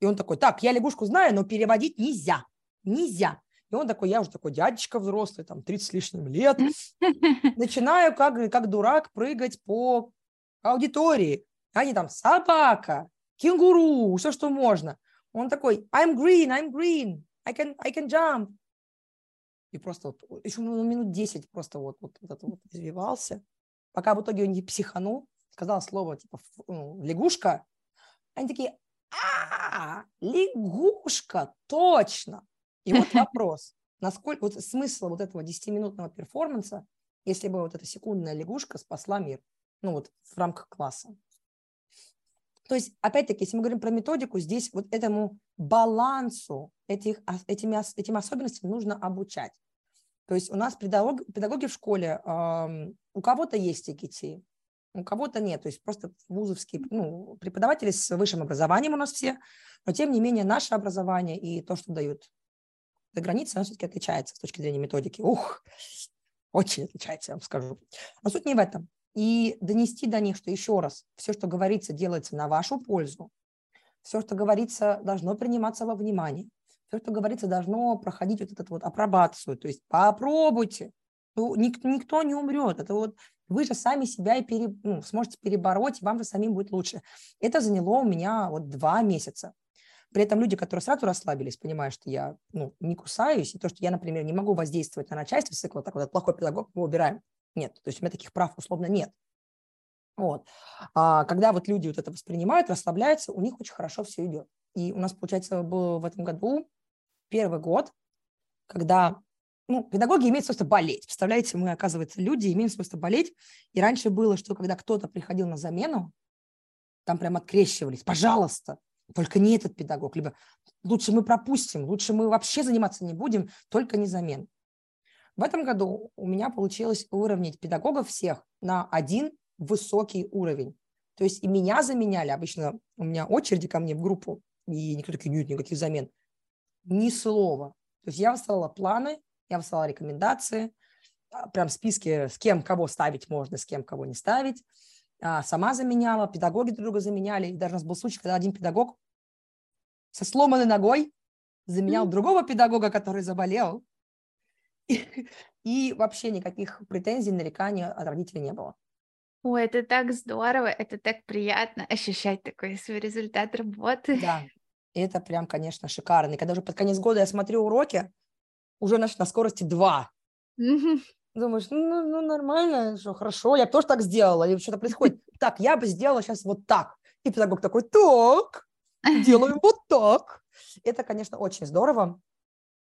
И он такой, так, я лягушку знаю, но переводить нельзя, нельзя. И он такой, я уже такой дядечка взрослый, там, 30 с лишним лет. Начинаю как, как дурак прыгать по аудитории. Они там собака, кенгуру, все, что можно. Он такой, I'm green, I'm green, I can, I can jump. И просто вот, еще ну, минут 10 просто вот, вот, вот вот извивался, пока в итоге он не психанул, сказал слово типа ну, лягушка, они такие, а, лягушка, точно. И вот вопрос, насколько вот смысл вот этого 10-минутного перформанса, если бы вот эта секундная лягушка спасла мир, ну вот в рамках класса. То есть, опять-таки, если мы говорим про методику, здесь вот этому балансу этих, этими, этим особенностям нужно обучать. То есть у нас педагог, педагоги в школе, э, у кого-то есть ИКТ, у кого-то нет. То есть просто вузовские ну, преподаватели с высшим образованием у нас все, но тем не менее наше образование и то, что дают за границей, оно все-таки отличается с точки зрения методики. Ух, очень отличается, я вам скажу. Но суть не в этом. И донести до них, что еще раз, все, что говорится, делается на вашу пользу, все, что говорится, должно приниматься во внимание все, что говорится, должно проходить вот эту вот апробацию. То есть попробуйте. Ну, никто, никто не умрет. Это вот вы же сами себя и пере, ну, сможете перебороть, и вам же самим будет лучше. Это заняло у меня вот два месяца. При этом люди, которые сразу расслабились, понимая, что я ну, не кусаюсь, и то, что я, например, не могу воздействовать на начальство, цикла, так вот, плохой педагог, мы убираем. Нет, то есть у меня таких прав условно нет. Вот. А когда вот люди вот это воспринимают, расслабляются, у них очень хорошо все идет. И у нас, получается, было в этом году первый год, когда ну, педагоги имеют свойство болеть. Представляете, мы, оказывается, люди имеем свойство болеть. И раньше было, что когда кто-то приходил на замену, там прям открещивались, пожалуйста, только не этот педагог, либо лучше мы пропустим, лучше мы вообще заниматься не будем, только не замен. В этом году у меня получилось выровнять педагогов всех на один высокий уровень. То есть и меня заменяли, обычно у меня очереди ко мне в группу, и никто такие, нет, никаких замен ни слова. То есть я выставила планы, я выставила рекомендации, а, прям списки, с кем кого ставить можно, с кем кого не ставить. А, сама заменяла, педагоги друг друга заменяли. И даже у нас был случай, когда один педагог со сломанной ногой заменял mm-hmm. другого педагога, который заболел. И, и вообще никаких претензий, нареканий от родителей не было. Ой, это так здорово, это так приятно ощущать такой свой результат работы. Да, это прям, конечно, шикарно. И когда уже под конец года я смотрю уроки, уже на, на скорости 2. Думаешь, ну, ну, нормально, что хорошо, я бы тоже так сделала, или что-то происходит. Так, я бы сделала сейчас вот так. И педагог такой, так, делаем вот так. Это, конечно, очень здорово.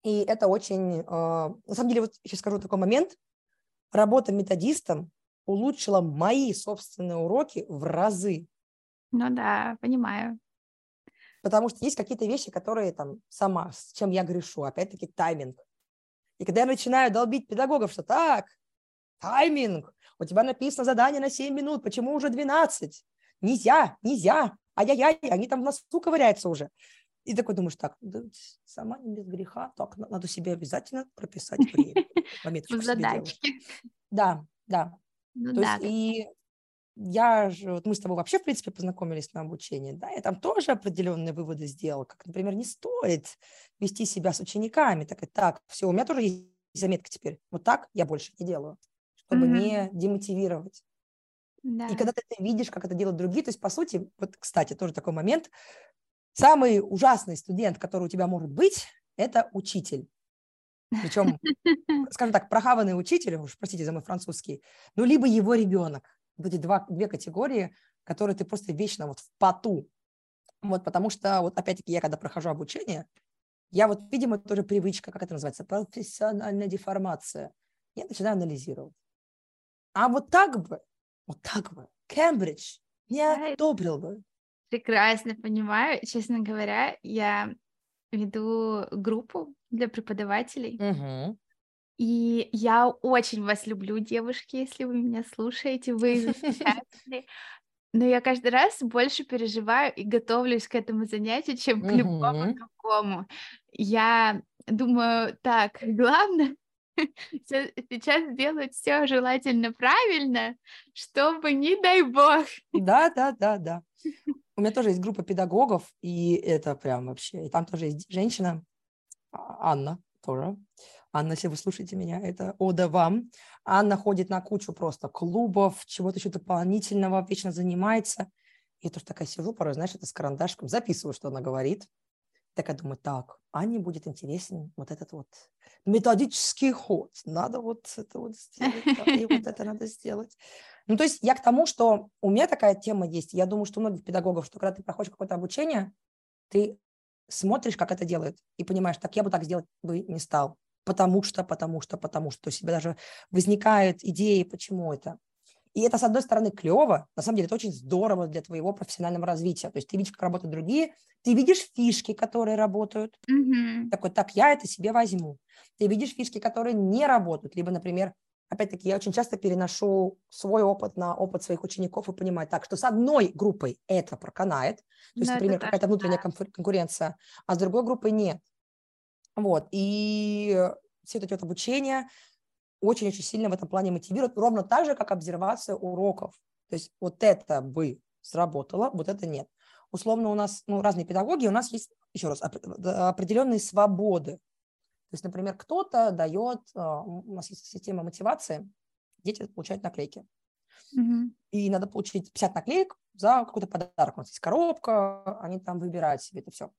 И это очень, э, на самом деле, вот сейчас скажу такой момент. Работа методистом улучшила мои собственные уроки в разы. Ну да, понимаю потому что есть какие-то вещи, которые там сама, с чем я грешу, опять-таки тайминг. И когда я начинаю долбить педагогов, что так, тайминг, у тебя написано задание на 7 минут, почему уже 12? Нельзя, нельзя, ай-яй-яй, они там в носу ковыряются уже. И такой думаешь, так, да, сама не без греха, так, надо себе обязательно прописать время. В задачке. Да, да. Ну, То да. есть и я же, вот мы с тобой вообще, в принципе, познакомились на обучении, да, я там тоже определенные выводы сделала, как, например, не стоит вести себя с учениками, так и так, все, у меня тоже есть заметка теперь, вот так я больше не делаю, чтобы mm-hmm. не демотивировать. Да. И когда ты это видишь, как это делают другие, то есть, по сути, вот, кстати, тоже такой момент, самый ужасный студент, который у тебя может быть, это учитель. Причем, скажем так, прохаванный учитель, уж простите за мой французский, ну, либо его ребенок вот эти два, две категории, которые ты просто вечно вот в поту. Вот, потому что, вот опять-таки, я когда прохожу обучение, я вот, видимо, тоже привычка, как это называется, профессиональная деформация. Я начинаю анализировать. А вот так бы, вот так бы, Кембридж не одобрил бы. Прекрасно понимаю. Честно говоря, я веду группу для преподавателей. Угу. И я очень вас люблю, девушки, если вы меня слушаете, вы замечательные. Но я каждый раз больше переживаю и готовлюсь к этому занятию, чем к любому другому. Я думаю, так, главное сейчас сделать все желательно правильно, чтобы не дай бог. Да, да, да, да. У меня тоже есть группа педагогов, и это прям вообще, и там тоже есть женщина, Анна тоже. Анна, если вы слушаете меня, это ода вам. Анна ходит на кучу просто клубов, чего-то еще дополнительного, вечно занимается. Я тоже такая сижу порой, знаешь, это с карандашком, записываю, что она говорит. Так я думаю, так, Анне будет интересен вот этот вот методический ход. Надо вот это вот сделать, и вот это надо сделать. Ну, то есть я к тому, что у меня такая тема есть. Я думаю, что у многих педагогов, что когда ты проходишь какое-то обучение, ты смотришь, как это делают, и понимаешь, так я бы так сделать бы не стал потому что, потому что, потому что. То есть у тебя даже возникают идеи, почему это. И это, с одной стороны, клево, на самом деле это очень здорово для твоего профессионального развития. То есть ты видишь, как работают другие, ты видишь фишки, которые работают. Mm-hmm. Такой, так, я это себе возьму. Ты видишь фишки, которые не работают. Либо, например, опять-таки, я очень часто переношу свой опыт на опыт своих учеников и понимаю так, что с одной группой это проканает, то есть, Но например, какая-то внутренняя конкуренция, а с другой группой нет. Вот, и все эти вот обучения очень-очень сильно в этом плане мотивируют, ровно так же, как обсервация уроков. То есть вот это бы сработало, вот это нет. Условно у нас ну, разные педагоги, у нас есть, еще раз, определенные свободы. То есть, например, кто-то дает, а, у нас есть система мотивации, дети получают наклейки. Угу. И надо получить 50 наклеек за какой-то подарок. У нас есть коробка, они там выбирают себе это все.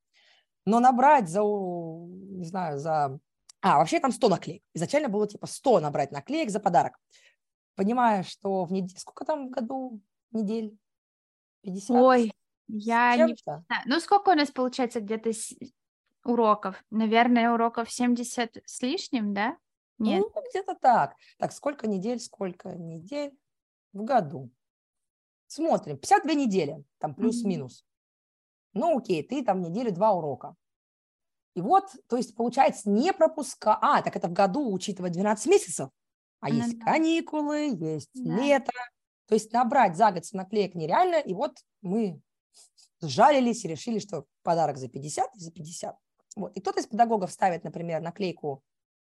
Но набрать за, не знаю, за... А, вообще там 100 наклеек. Изначально было типа 100 набрать наклеек за подарок. Понимая, что в неделю... Сколько там в году недель? 50? Ой, я не знаю. Ну, сколько у нас получается где-то уроков? Наверное, уроков 70 с лишним, да? Нет. Ну, где-то так. Так, сколько недель, сколько недель в году? Смотрим. 52 недели, там плюс-минус. Ну, окей, ты там неделю два урока. И вот, то есть, получается, не пропуска... А, так это в году, учитывая 12 месяцев. А ну, есть каникулы, есть да. лето. То есть набрать за год наклеек нереально. И вот мы сжалились и решили, что подарок за 50 и за 50. Вот. И кто-то из педагогов ставит, например, наклейку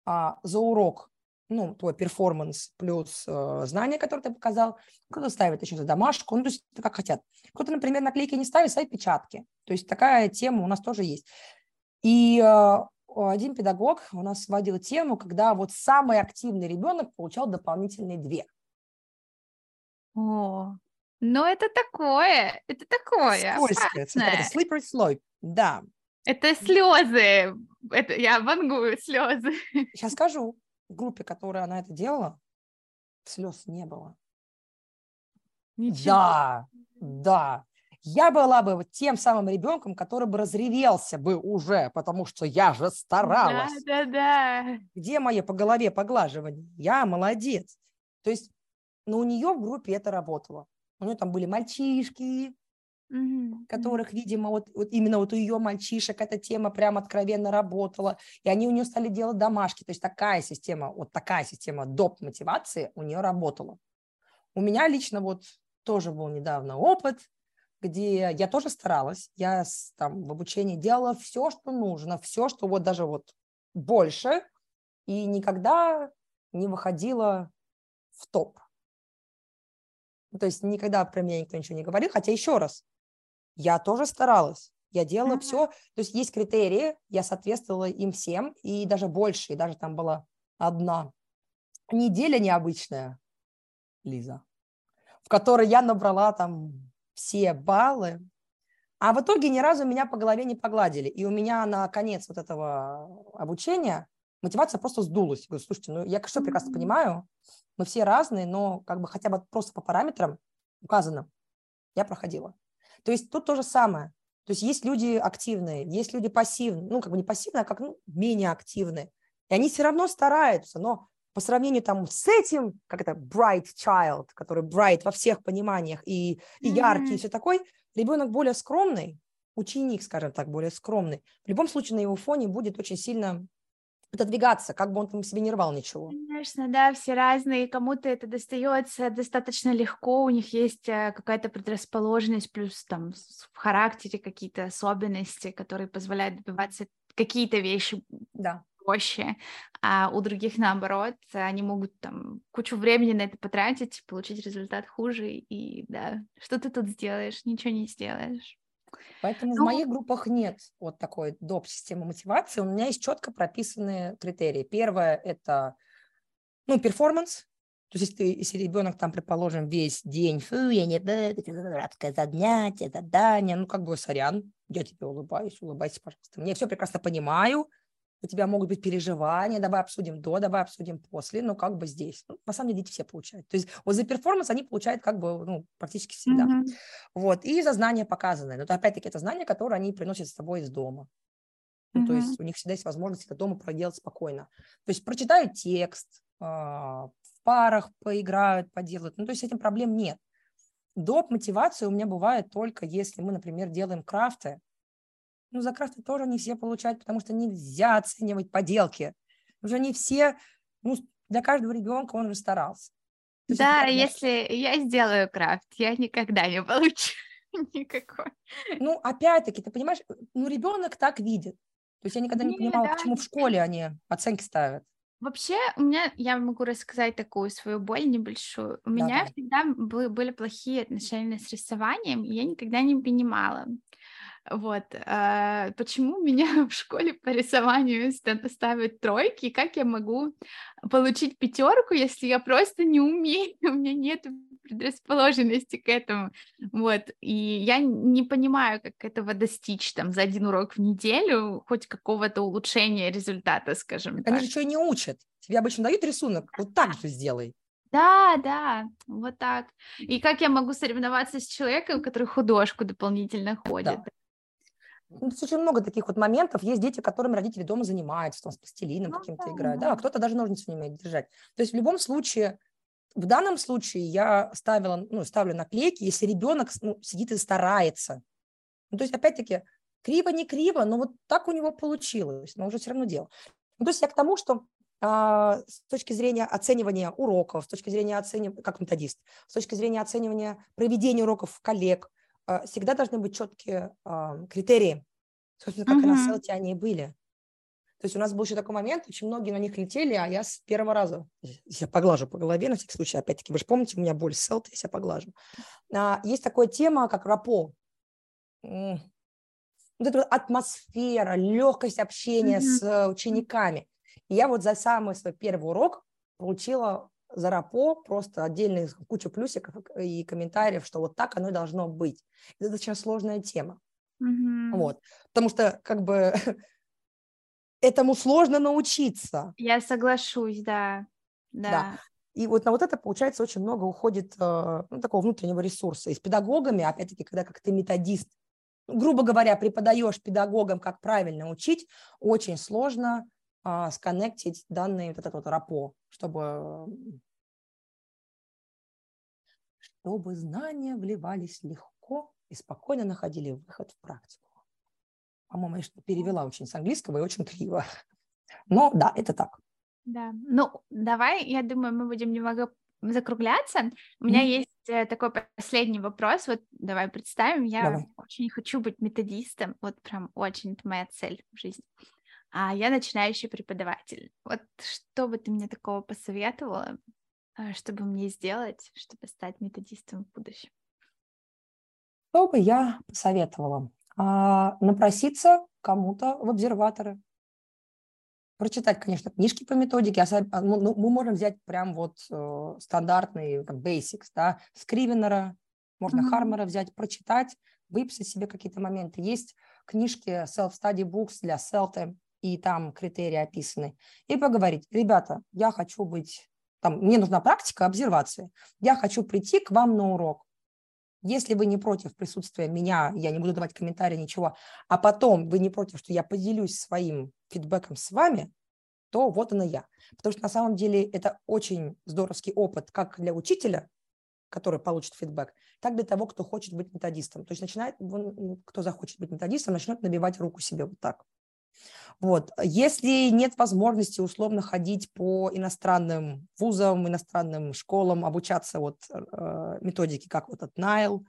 а, за урок ну, твой перформанс плюс э, знания, которые ты показал. Кто-то ставит еще за домашку, ну, то есть как хотят. Кто-то, например, наклейки не ставит, ставит печатки. То есть такая тема у нас тоже есть. И э, один педагог у нас вводил тему, когда вот самый активный ребенок получал дополнительные две. О, ну это такое, это такое. Скользкое, это slippery slope, да. Это слезы, это я вангую слезы. Сейчас скажу в группе, которая она это делала, слез не было. Ничего. Да, да. Я была бы тем самым ребенком, который бы разревелся бы уже, потому что я же старалась. Да, да, да. Где мои по голове поглаживания? Я молодец. То есть, но у нее в группе это работало. У нее там были мальчишки, угу. которых, видимо, вот, вот именно вот у ее мальчишек эта тема прям откровенно работала, и они у нее стали делать домашки, то есть такая система, вот такая система доп. мотивации у нее работала. У меня лично вот тоже был недавно опыт, где я тоже старалась. Я там в обучении делала все, что нужно, все, что вот даже вот больше, и никогда не выходила в топ. То есть никогда про меня никто ничего не говорил, хотя еще раз, я тоже старалась. Я делала mm-hmm. все, то есть есть критерии, я соответствовала им всем, и даже больше, и даже там была одна неделя необычная, Лиза, в которой я набрала там все баллы, а в итоге ни разу меня по голове не погладили. И у меня на конец вот этого обучения мотивация просто сдулась. Говорю, слушайте, ну я что прекрасно понимаю, мы все разные, но как бы хотя бы просто по параметрам указанным я проходила. То есть тут то же самое. То есть есть люди активные, есть люди пассивные, ну, как бы не пассивные, а как ну, менее активные. И они все равно стараются, но по сравнению там с этим, как это, bright child, который bright во всех пониманиях и, и яркий, mm-hmm. и все такой, ребенок более скромный, ученик, скажем так, более скромный, в любом случае на его фоне будет очень сильно отодвигаться, как бы он там себе не рвал ничего. Конечно, да, все разные, кому-то это достается достаточно легко, у них есть э, какая-то предрасположенность, плюс там в характере какие-то особенности, которые позволяют добиваться какие-то вещи да. проще, а у других наоборот, они могут там кучу времени на это потратить, получить результат хуже, и да, что ты тут сделаешь, ничего не сделаешь. Поэтому ну, в моих группах нет вот такой доп. системы мотивации. У меня есть четко прописанные критерии. Первое – это ну, перформанс. То есть если, если ребенок там, предположим, весь день, фу, я не дурацкое занятие, задание, ну, как бы, сорян, я тебе улыбаюсь, улыбайся, пожалуйста. Мне все прекрасно понимаю, у тебя могут быть переживания, давай обсудим до, давай обсудим после, но как бы здесь. Ну, на самом деле дети все получают. То есть вот за перформанс они получают как бы ну, практически всегда. Mm-hmm. Вот. И за знания показанные. Но опять-таки это знания, которые они приносят с собой из дома. Ну, mm-hmm. То есть у них всегда есть возможность это дома проделать спокойно. То есть прочитают текст, а, в парах поиграют, поделают. Ну, то есть с этим проблем нет. Доп. мотивация у меня бывает только если мы, например, делаем крафты, ну, за крафты тоже не все получают, потому что нельзя оценивать поделки. Уже не все, ну, для каждого ребенка он же старался. да, если я сделаю крафт, я никогда не получу никакой. Ну, опять-таки, ты понимаешь, ну, ребенок так видит. То есть я никогда не, не понимала, да. почему в школе они оценки ставят. Вообще, у меня, я могу рассказать такую свою боль небольшую. У Давай. меня всегда были, были плохие отношения с рисованием, и я никогда не понимала, вот. А, почему меня в школе по рисованию ставят тройки, и как я могу получить пятерку, если я просто не умею, у меня нет предрасположенности к этому, вот, и я не понимаю, как этого достичь, там, за один урок в неделю, хоть какого-то улучшения результата, скажем так. так. Они же что не учат, тебе обычно дают рисунок, вот так же сделай. Да, да, вот так. И как я могу соревноваться с человеком, который художку дополнительно ходит? Да. Ну, очень много таких вот моментов. Есть дети, которыми родители дома занимаются, там, с пластилином ну, каким-то да, играют. Да, кто-то даже ножницы не умеет держать. То есть в любом случае, в данном случае я ставила, ну, ставлю наклейки, если ребенок ну, сидит и старается. Ну, то есть, опять-таки, криво, не криво, но вот так у него получилось, но уже все равно дело. Ну, то есть я к тому, что а, с точки зрения оценивания уроков, с точки зрения оценивания, как методист, с точки зрения оценивания проведения уроков коллег, всегда должны быть четкие а, критерии. Собственно, как mm-hmm. и на селте они и были. То есть у нас был еще такой момент, очень многие на них летели, а я с первого раза, я поглажу по голове, на всякий случай, опять-таки, вы же помните, у меня боль с селта, я себя поглажу. А, есть такая тема, как рапо. Вот эта атмосфера, легкость общения mm-hmm. с учениками. И я вот за самый свой первый урок получила за РАПО просто отдельную кучу плюсиков и комментариев, что вот так оно и должно быть. Это очень сложная тема. Mm-hmm. Вот. Потому что как бы этому сложно научиться. Я соглашусь, да. Да. да. И вот на вот это, получается, очень много уходит э, ну, такого внутреннего ресурса. И с педагогами, опять-таки, когда как ты методист, грубо говоря, преподаешь педагогам, как правильно учить, очень сложно а, сконнектить данные вот этот вот РАПО, чтобы, чтобы знания вливались легко и спокойно находили выход в практику. По-моему, я что перевела очень с английского и очень криво. Но да, это так. Да, ну давай, я думаю, мы будем немного закругляться. У меня mm-hmm. есть э, такой последний вопрос. Вот давай представим, я давай. очень хочу быть методистом, вот прям очень это моя цель в жизни. А я начинающий преподаватель. Вот что бы ты мне такого посоветовала, э, чтобы мне сделать, чтобы стать методистом в будущем? Что бы я посоветовала? А, напроситься кому-то в обсерваторы прочитать, конечно, книжки по методике. А, ну, ну, мы можем взять прям вот э, стандартный там, basics, да, Скривенера, можно mm-hmm. Хармера взять, прочитать, выписать себе какие-то моменты. Есть книжки self-study books для селты, и там критерии описаны. И поговорить, ребята, я хочу быть, там, мне нужна практика обсервации, я хочу прийти к вам на урок. Если вы не против присутствия меня, я не буду давать комментарии, ничего, а потом вы не против, что я поделюсь своим фидбэком с вами, то вот она я. Потому что на самом деле это очень здоровский опыт как для учителя, который получит фидбэк, так для того, кто хочет быть методистом. То есть начинает, кто захочет быть методистом, начнет набивать руку себе вот так. Вот. Если нет возможности условно ходить по иностранным вузам, иностранным школам, обучаться вот э, методике, как вот от Nile,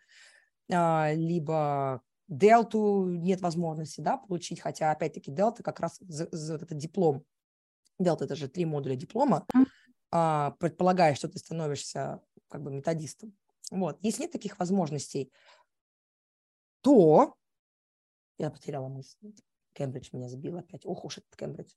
э, либо Дельту нет возможности да, получить, хотя, опять-таки, Дельта как раз за, за этот диплом. Дельта – это же три модуля диплома, а, предполагая, что ты становишься как бы методистом. Вот. Если нет таких возможностей, то я потеряла мысль. Кембридж меня сбил опять. Ох уж этот Кембридж.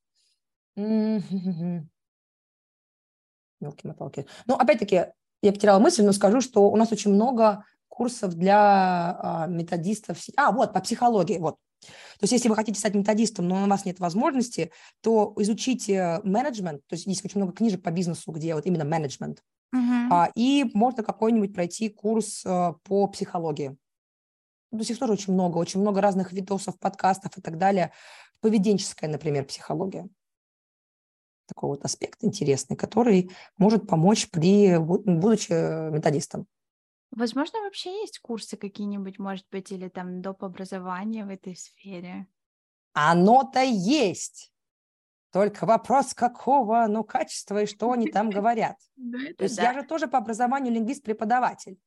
Мелкие моталки. Ну, опять-таки, я потеряла мысль, но скажу, что у нас очень много курсов для а, методистов. А, вот, по психологии, вот. То есть если вы хотите стать методистом, но у вас нет возможности, то изучите менеджмент, то есть есть очень много книжек по бизнесу, где вот именно менеджмент, uh-huh. и можно какой-нибудь пройти курс а, по психологии. До сих пор очень много, очень много разных видосов, подкастов и так далее. Поведенческая, например, психология. Такой вот аспект интересный, который может помочь при, будучи методистом. Возможно, вообще есть курсы какие-нибудь, может быть, или там доп. образования в этой сфере? Оно-то есть. Только вопрос, какого, ну, качества и что они там говорят. То есть я же тоже по образованию лингвист-преподаватель.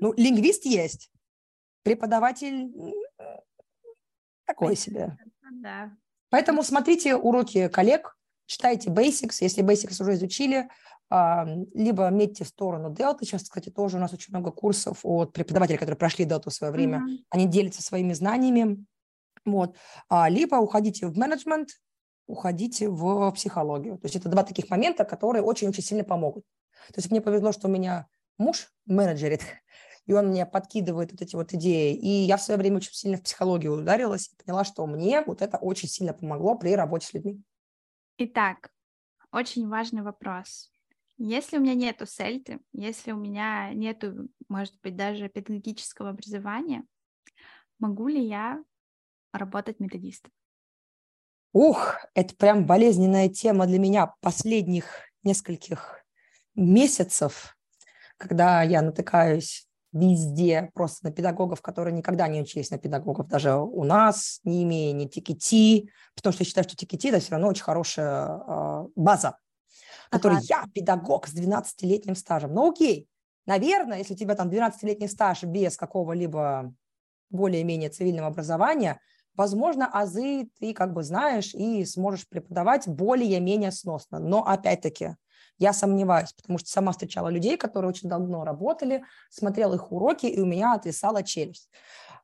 Ну, лингвист есть, преподаватель такой себе. Да. Поэтому смотрите уроки коллег, читайте basics, если basics уже изучили, либо метьте в сторону Delta. Сейчас, кстати, тоже у нас очень много курсов от преподавателей, которые прошли Delta в свое время. Mm-hmm. Они делятся своими знаниями. Вот. А, либо уходите в менеджмент, уходите в психологию. То есть это два таких момента, которые очень-очень сильно помогут. То есть мне повезло, что у меня муж менеджерит, и он мне подкидывает вот эти вот идеи. И я в свое время очень сильно в психологию ударилась и поняла, что мне вот это очень сильно помогло при работе с людьми. Итак, очень важный вопрос. Если у меня нету сельты, если у меня нету, может быть, даже педагогического образования, могу ли я работать методистом? Ух, это прям болезненная тема для меня последних нескольких месяцев, когда я натыкаюсь везде просто на педагогов, которые никогда не учились на педагогов, даже у нас, не имея ни TKT, потому что я считаю, что TKT – это все равно очень хорошая э, база который ага. я педагог с 12-летним стажем. Ну окей, наверное, если у тебя там 12-летний стаж без какого-либо более-менее цивильного образования, возможно, азы ты как бы знаешь и сможешь преподавать более-менее сносно. Но опять-таки, я сомневаюсь, потому что сама встречала людей, которые очень давно работали, смотрела их уроки, и у меня отвисала челюсть.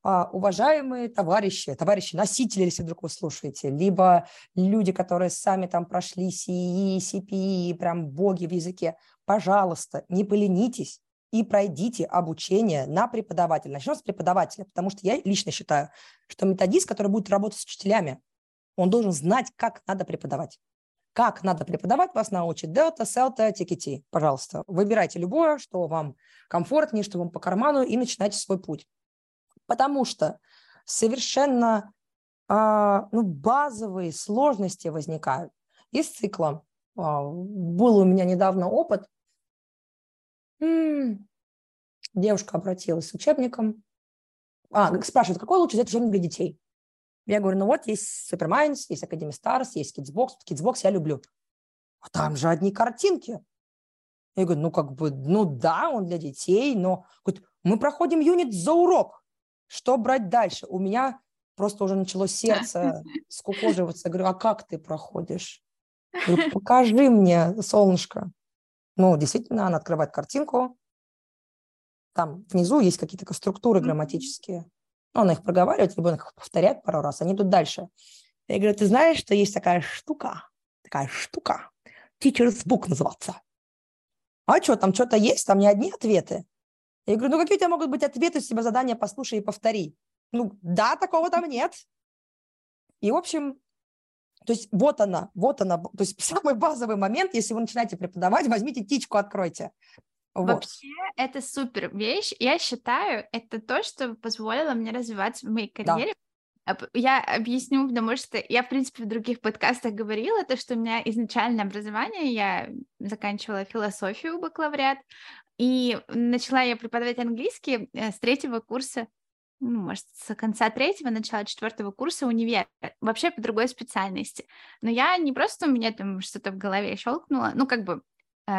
А, уважаемые товарищи, товарищи носители, если вдруг вы слушаете, либо люди, которые сами там прошли CE, CPE, прям боги в языке, пожалуйста, не поленитесь и пройдите обучение на преподавателя. Начнем с преподавателя, потому что я лично считаю, что методист, который будет работать с учителями, он должен знать, как надо преподавать. Как надо преподавать, вас научит Delta, Celta, TKT. Пожалуйста, выбирайте любое, что вам комфортнее, что вам по карману, и начинайте свой путь потому что совершенно а, ну, базовые сложности возникают из цикла. А, был у меня недавно опыт. Девушка обратилась с учебником. А, спрашивает, какой лучше взять учебник для детей? Я говорю, ну вот есть Superminds, есть Academy Stars, есть Kidsbox. Kidsbox я люблю. А там же одни картинки. Я говорю, ну, как бы, ну да, он для детей, но говорит, мы проходим юнит за урок. Что брать дальше? У меня просто уже начало сердце скукоживаться. Я говорю, а как ты проходишь? Я говорю, покажи мне, солнышко. Ну, действительно, она открывает картинку. Там внизу есть какие-то структуры грамматические. Она их проговаривает, ребенок их повторяет пару раз, они идут дальше. Я говорю, ты знаешь, что есть такая штука, такая штука, teacher's book называться. А что, там что-то есть, там не одни ответы. Я говорю, ну какие у тебя могут быть ответы, если тебя задание послушай и повтори? Ну, да, такого там нет. И, в общем, то есть вот она, вот она, то есть самый базовый момент, если вы начинаете преподавать, возьмите тичку, откройте. Вот. Вообще, это супер вещь. Я считаю, это то, что позволило мне развиваться в моей карьере. Да. Я объясню, потому что я, в принципе, в других подкастах говорила, то, что у меня изначальное образование, я заканчивала философию бакалавриат, и начала я преподавать английский э, с третьего курса ну, может, с конца третьего, начала четвертого курса универа, вообще по другой специальности. Но я не просто у меня там что-то в голове щелкнуло, ну, как бы,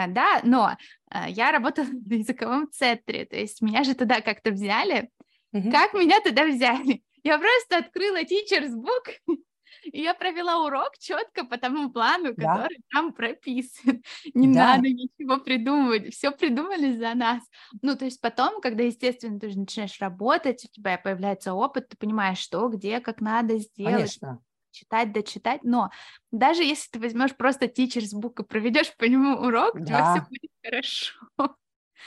да, но э, я работала в языковом центре, то есть меня же туда как-то взяли. Mm-hmm. Как меня туда взяли? Я просто открыла teacher's book и я провела урок четко по тому плану, да. который там прописан. Не да. надо ничего придумывать, все придумали за нас. Ну, то есть потом, когда, естественно, ты уже начинаешь работать, у тебя появляется опыт, ты понимаешь, что, где, как надо сделать. Конечно читать, дочитать, но даже если ты возьмешь просто teacher's book и проведешь по нему урок, да. у тебя все будет хорошо.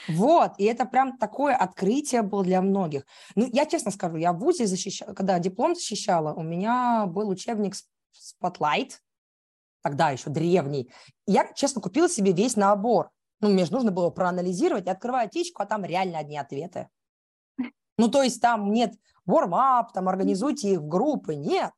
Вот, и это прям такое открытие было для многих. Ну, я честно скажу, я в ВУЗе защищала, когда диплом защищала, у меня был учебник Spotlight, тогда еще древний. Я, честно, купила себе весь набор. Ну, мне же нужно было проанализировать. Я открываю птичку, а там реально одни ответы. Ну, то есть там нет warm-up, там организуйте их в группы. Нет.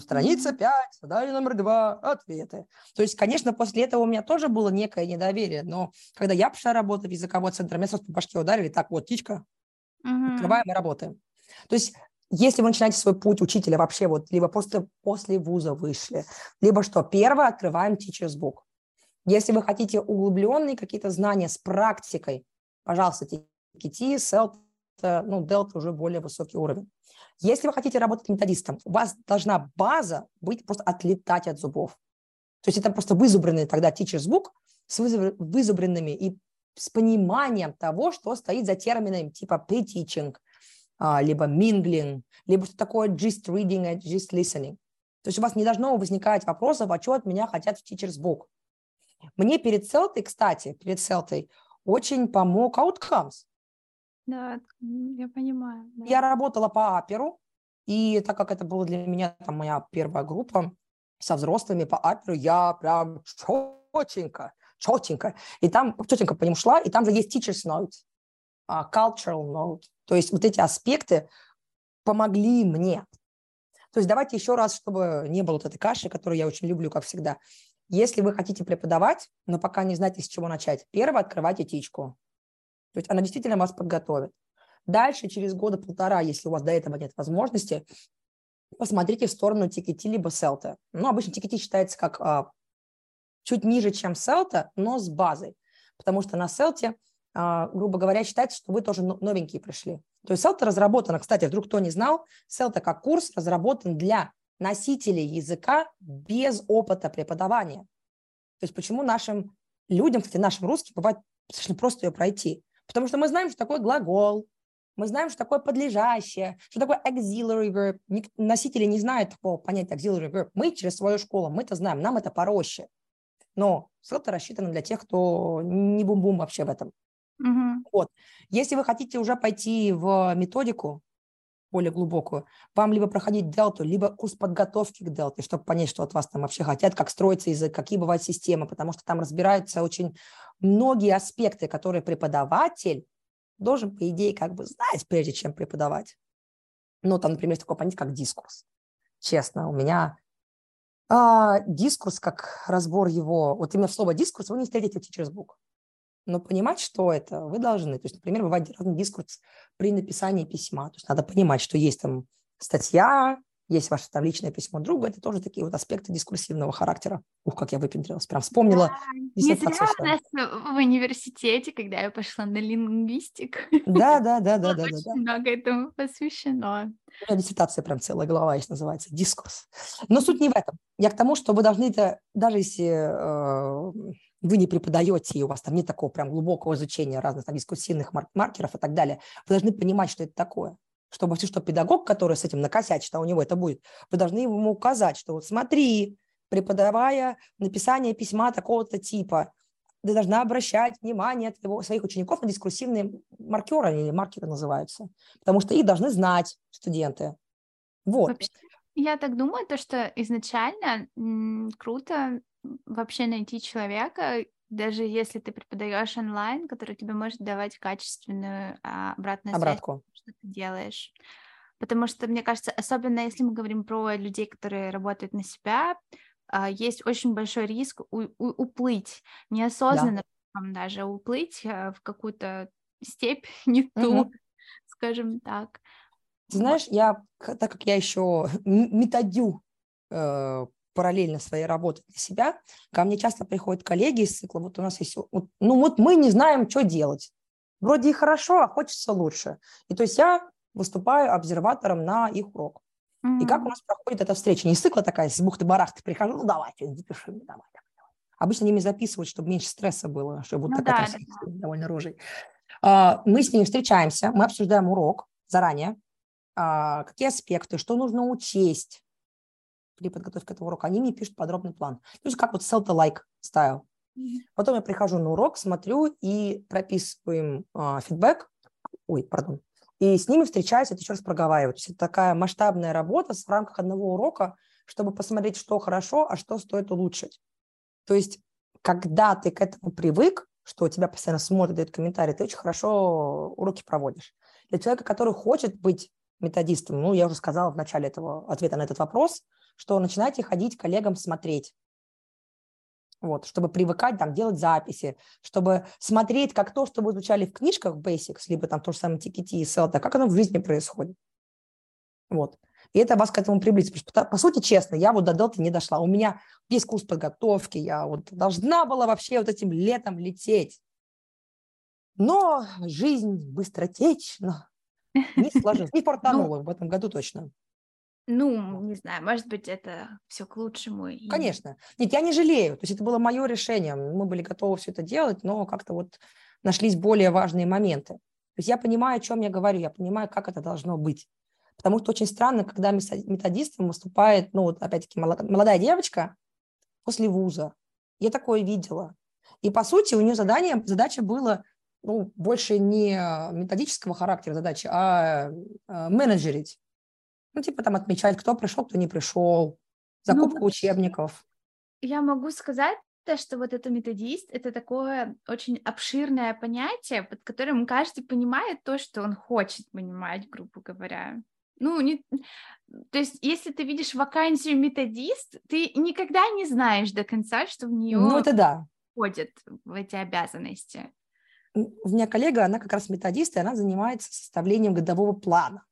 Страница 5, задание номер 2, ответы. То есть, конечно, после этого у меня тоже было некое недоверие, но когда я пошла работать в языковой центр, меня сразу по башке ударили, так, вот, птичка, mm-hmm. открываем и работаем. То есть, если вы начинаете свой путь учителя вообще вот, либо просто после вуза вышли, либо что, первое, открываем Teacher's Book. Если вы хотите углубленные какие-то знания с практикой, пожалуйста, TKT, SELT, ну, Delta уже более высокий уровень. Если вы хотите работать методистом, у вас должна база быть просто отлетать от зубов. То есть это просто вызубренный тогда teacher's book с вызубренными и с пониманием того, что стоит за терминами типа pre-teaching, а, либо mingling, либо что такое gist reading и gist listening. То есть у вас не должно возникать вопросов, а что от меня хотят в teacher's book. Мне перед селтой, кстати, перед селтой очень помог outcomes. Да, я понимаю. Да. Я работала по аперу, и так как это была для меня там моя первая группа со взрослыми по аперу, я прям четенько, четенько. И там четенько по ним шла, и там же есть teacher's note, uh, cultural note. То есть вот эти аспекты помогли мне. То есть давайте еще раз, чтобы не было вот этой каши, которую я очень люблю, как всегда. Если вы хотите преподавать, но пока не знаете, с чего начать, первое, открывайте тичку. То есть она действительно вас подготовит. Дальше, через года полтора, если у вас до этого нет возможности, посмотрите в сторону TKT либо селта. Ну, обычно TKT считается как а, чуть ниже, чем селта, но с базой. Потому что на селте, а, грубо говоря, считается, что вы тоже новенькие пришли. То есть селта разработана, кстати, вдруг кто не знал, селта как курс разработан для носителей языка без опыта преподавания. То есть почему нашим людям, кстати, нашим русским бывает достаточно просто ее пройти. Потому что мы знаем, что такое глагол, мы знаем, что такое подлежащее, что такое auxiliary verb. Носители не знают такого понятия auxiliary verb. Мы через свою школу, мы это знаем, нам это пороще. Но ссылка рассчитана для тех, кто не бум-бум вообще в этом. Угу. Вот. Если вы хотите уже пойти в методику более глубокую, вам либо проходить дельту, либо курс подготовки к дельте, чтобы понять, что от вас там вообще хотят, как строится язык, какие бывают системы, потому что там разбираются очень многие аспекты, которые преподаватель должен, по идее, как бы знать, прежде чем преподавать. Ну, там, например, такое понятие, как дискурс. Честно, у меня а, дискурс, как разбор его, вот именно слово дискурс вы не встретите в Teacher's Book. Но понимать, что это, вы должны. То есть, например, бывает разный дискурс при написании письма. То есть надо понимать, что есть там статья, есть ваше там личное письмо другу, это тоже такие вот аспекты дискурсивного характера. Ух, как я выпендрилась, прям вспомнила. Да, не зря у нас в университете, когда я пошла на лингвистик. Да, да, да, да, да. Очень да, много этому посвящено. У меня диссертация прям целая глава есть, называется «Дискурс». Но суть не в этом. Я к тому, что вы должны это, даже если э, вы не преподаете, и у вас там нет такого прям глубокого изучения разных там, дискурсивных маркеров и так далее, вы должны понимать, что это такое чтобы что педагог, который с этим накосячит, а у него это будет, вы должны ему указать, что вот смотри, преподавая написание письма такого-то типа, ты должна обращать внимание твоего, своих учеников на дискурсивные маркеры, или маркеры называются, потому что их должны знать студенты. Вот. Вообще, я так думаю, то, что изначально м, круто вообще найти человека, даже если ты преподаешь онлайн, который тебе может давать качественную а, обратную Обратку. связь, что ты делаешь. Потому что, мне кажется, особенно если мы говорим про людей, которые работают на себя, а, есть очень большой риск у, у, уплыть, неосознанно да. даже уплыть а, в какую-то степь не ту, угу. скажем так. Ты знаешь, я, так как я еще методю э, параллельно своей работе для себя, ко мне часто приходят коллеги из цикла, вот у нас есть, вот, ну вот мы не знаем, что делать. Вроде и хорошо, а хочется лучше. И то есть я выступаю обсерватором на их урок. Mm-hmm. И как у нас проходит эта встреча? Не цикла такая, с бухты-барахты прихожу, ну давай, запиши мне, давай, давай, давай. Обычно они мне записывают, чтобы меньше стресса было, чтобы вот ну, такая да, да. довольно рожей. А, мы с ними встречаемся, мы обсуждаем урок заранее, а, какие аспекты, что нужно учесть, при подготовке этого урока, они мне пишут подробный план. То есть как вот селта-лайк style. Потом я прихожу на урок, смотрю и прописываю им а, фидбэк, ой, пардон, и с ними встречаюсь, это еще раз проговариваю. То есть это такая масштабная работа в рамках одного урока, чтобы посмотреть, что хорошо, а что стоит улучшить. То есть когда ты к этому привык, что тебя постоянно смотрят, дают комментарии, ты очень хорошо уроки проводишь. Для человека, который хочет быть методистом, ну, я уже сказала в начале этого ответа на этот вопрос, что начинайте ходить коллегам смотреть. Вот, чтобы привыкать, там, делать записи, чтобы смотреть, как то, что вы изучали в книжках Basics, либо там то же самое TKT и SELTA, как оно в жизни происходит. Вот. И это вас к этому приблизит. Потому что, по, сути, честно, я вот до Делты не дошла. У меня есть курс подготовки, я вот должна была вообще вот этим летом лететь. Но жизнь быстротечна. Не сложилось. Не ну, в этом году точно. Ну, не знаю, может быть, это все к лучшему. И... Конечно. Нет, я не жалею. То есть это было мое решение. Мы были готовы все это делать, но как-то вот нашлись более важные моменты. То есть я понимаю, о чем я говорю, я понимаю, как это должно быть. Потому что очень странно, когда методистом выступает, ну, вот опять-таки, молодая девочка после вуза. Я такое видела. И, по сути, у нее задание, задача была ну, больше не методического характера задачи, а, а менеджерить ну, типа там отмечать, кто пришел, кто не пришел, закупка ну, учебников. Я могу сказать, что вот это методист — это такое очень обширное понятие, под которым каждый понимает то, что он хочет понимать, грубо говоря. Ну, не... то есть, если ты видишь вакансию методист, ты никогда не знаешь до конца, что в нее ну, это да. входят в эти обязанности. У меня коллега, она как раз методист, и она занимается составлением годового плана.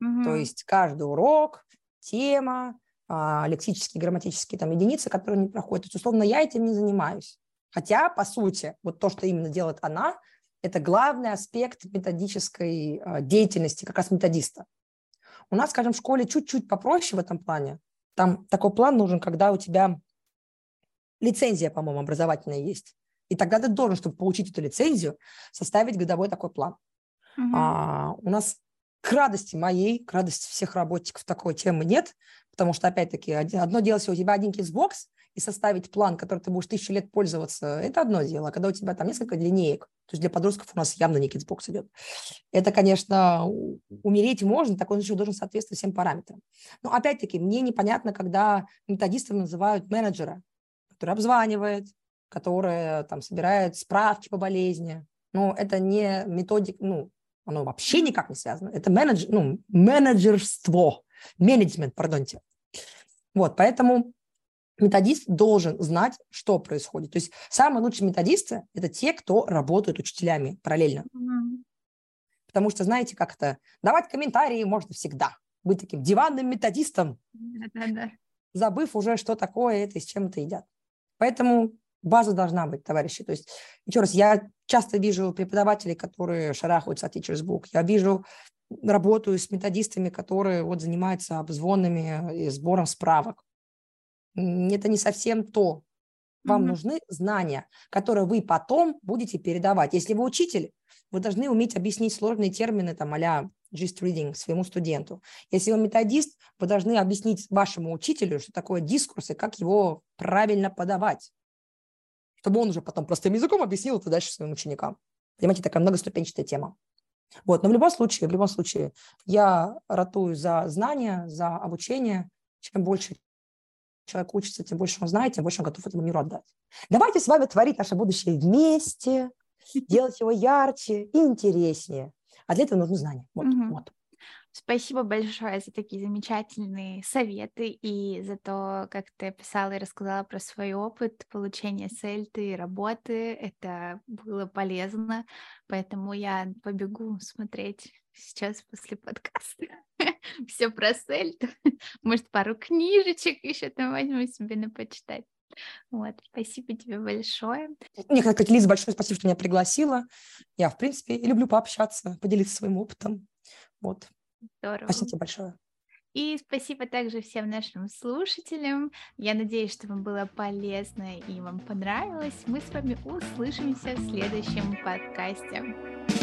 Угу. То есть каждый урок, тема, а, лексические, грамматические там единицы, которые не проходят. То есть, условно, я этим не занимаюсь. Хотя, по сути, вот то, что именно делает она, это главный аспект методической а, деятельности как раз методиста. У нас, скажем, в школе чуть-чуть попроще в этом плане. Там такой план нужен, когда у тебя лицензия, по-моему, образовательная есть. И тогда ты должен, чтобы получить эту лицензию, составить годовой такой план. Угу. А, у нас к радости моей, к радости всех работников такой темы нет, потому что, опять-таки, одно дело, если у тебя один Xbox, и составить план, который ты будешь тысячу лет пользоваться, это одно дело. А когда у тебя там несколько линеек, то есть для подростков у нас явно не Xbox идет, это, конечно, умереть можно, так он еще должен соответствовать всем параметрам. Но, опять-таки, мне непонятно, когда методистом называют менеджера, который обзванивает, который там собирает справки по болезни. Но это не методик, ну, оно вообще никак не связано. Это менедж, ну, менеджерство, менеджмент, пардонте. Вот, поэтому методист должен знать, что происходит. То есть самые лучшие методисты – это те, кто работают учителями параллельно. Mm-hmm. Потому что, знаете, как это, давать комментарии можно всегда. быть таким диванным методистом, Да-да-да. забыв уже, что такое это и с чем это едят. Поэтому база должна быть, товарищи. То есть, еще раз, я часто вижу преподавателей, которые шарахаются от Teachers Book. Я вижу, работаю с методистами, которые вот занимаются обзвонами и сбором справок. Это не совсем то. Вам mm-hmm. нужны знания, которые вы потом будете передавать. Если вы учитель, вы должны уметь объяснить сложные термины, там, а gist reading своему студенту. Если вы методист, вы должны объяснить вашему учителю, что такое дискурс и как его правильно подавать, чтобы он уже потом простым языком объяснил это дальше своим ученикам. Понимаете, такая многоступенчатая тема. Вот, но в любом случае, в любом случае, я ратую за знания, за обучение. Чем больше человек учится, тем больше он знает, тем больше он готов этому миру отдать. Давайте с вами творить наше будущее вместе, делать его ярче и интереснее. А для этого нужны знания. Вот, угу. вот. Спасибо большое за такие замечательные советы и за то, как ты описала и рассказала про свой опыт получения сельты и работы. Это было полезно, поэтому я побегу смотреть сейчас после подкаста все про сельту. Может, пару книжечек еще там возьму себе на почитать. Вот, спасибо тебе большое. Мне, как Лиза, большое спасибо, что меня пригласила. Я, в принципе, люблю пообщаться, поделиться своим опытом. Вот. Здорово. Спасибо тебе большое. И спасибо также всем нашим слушателям. Я надеюсь, что вам было полезно и вам понравилось. Мы с вами услышимся в следующем подкасте.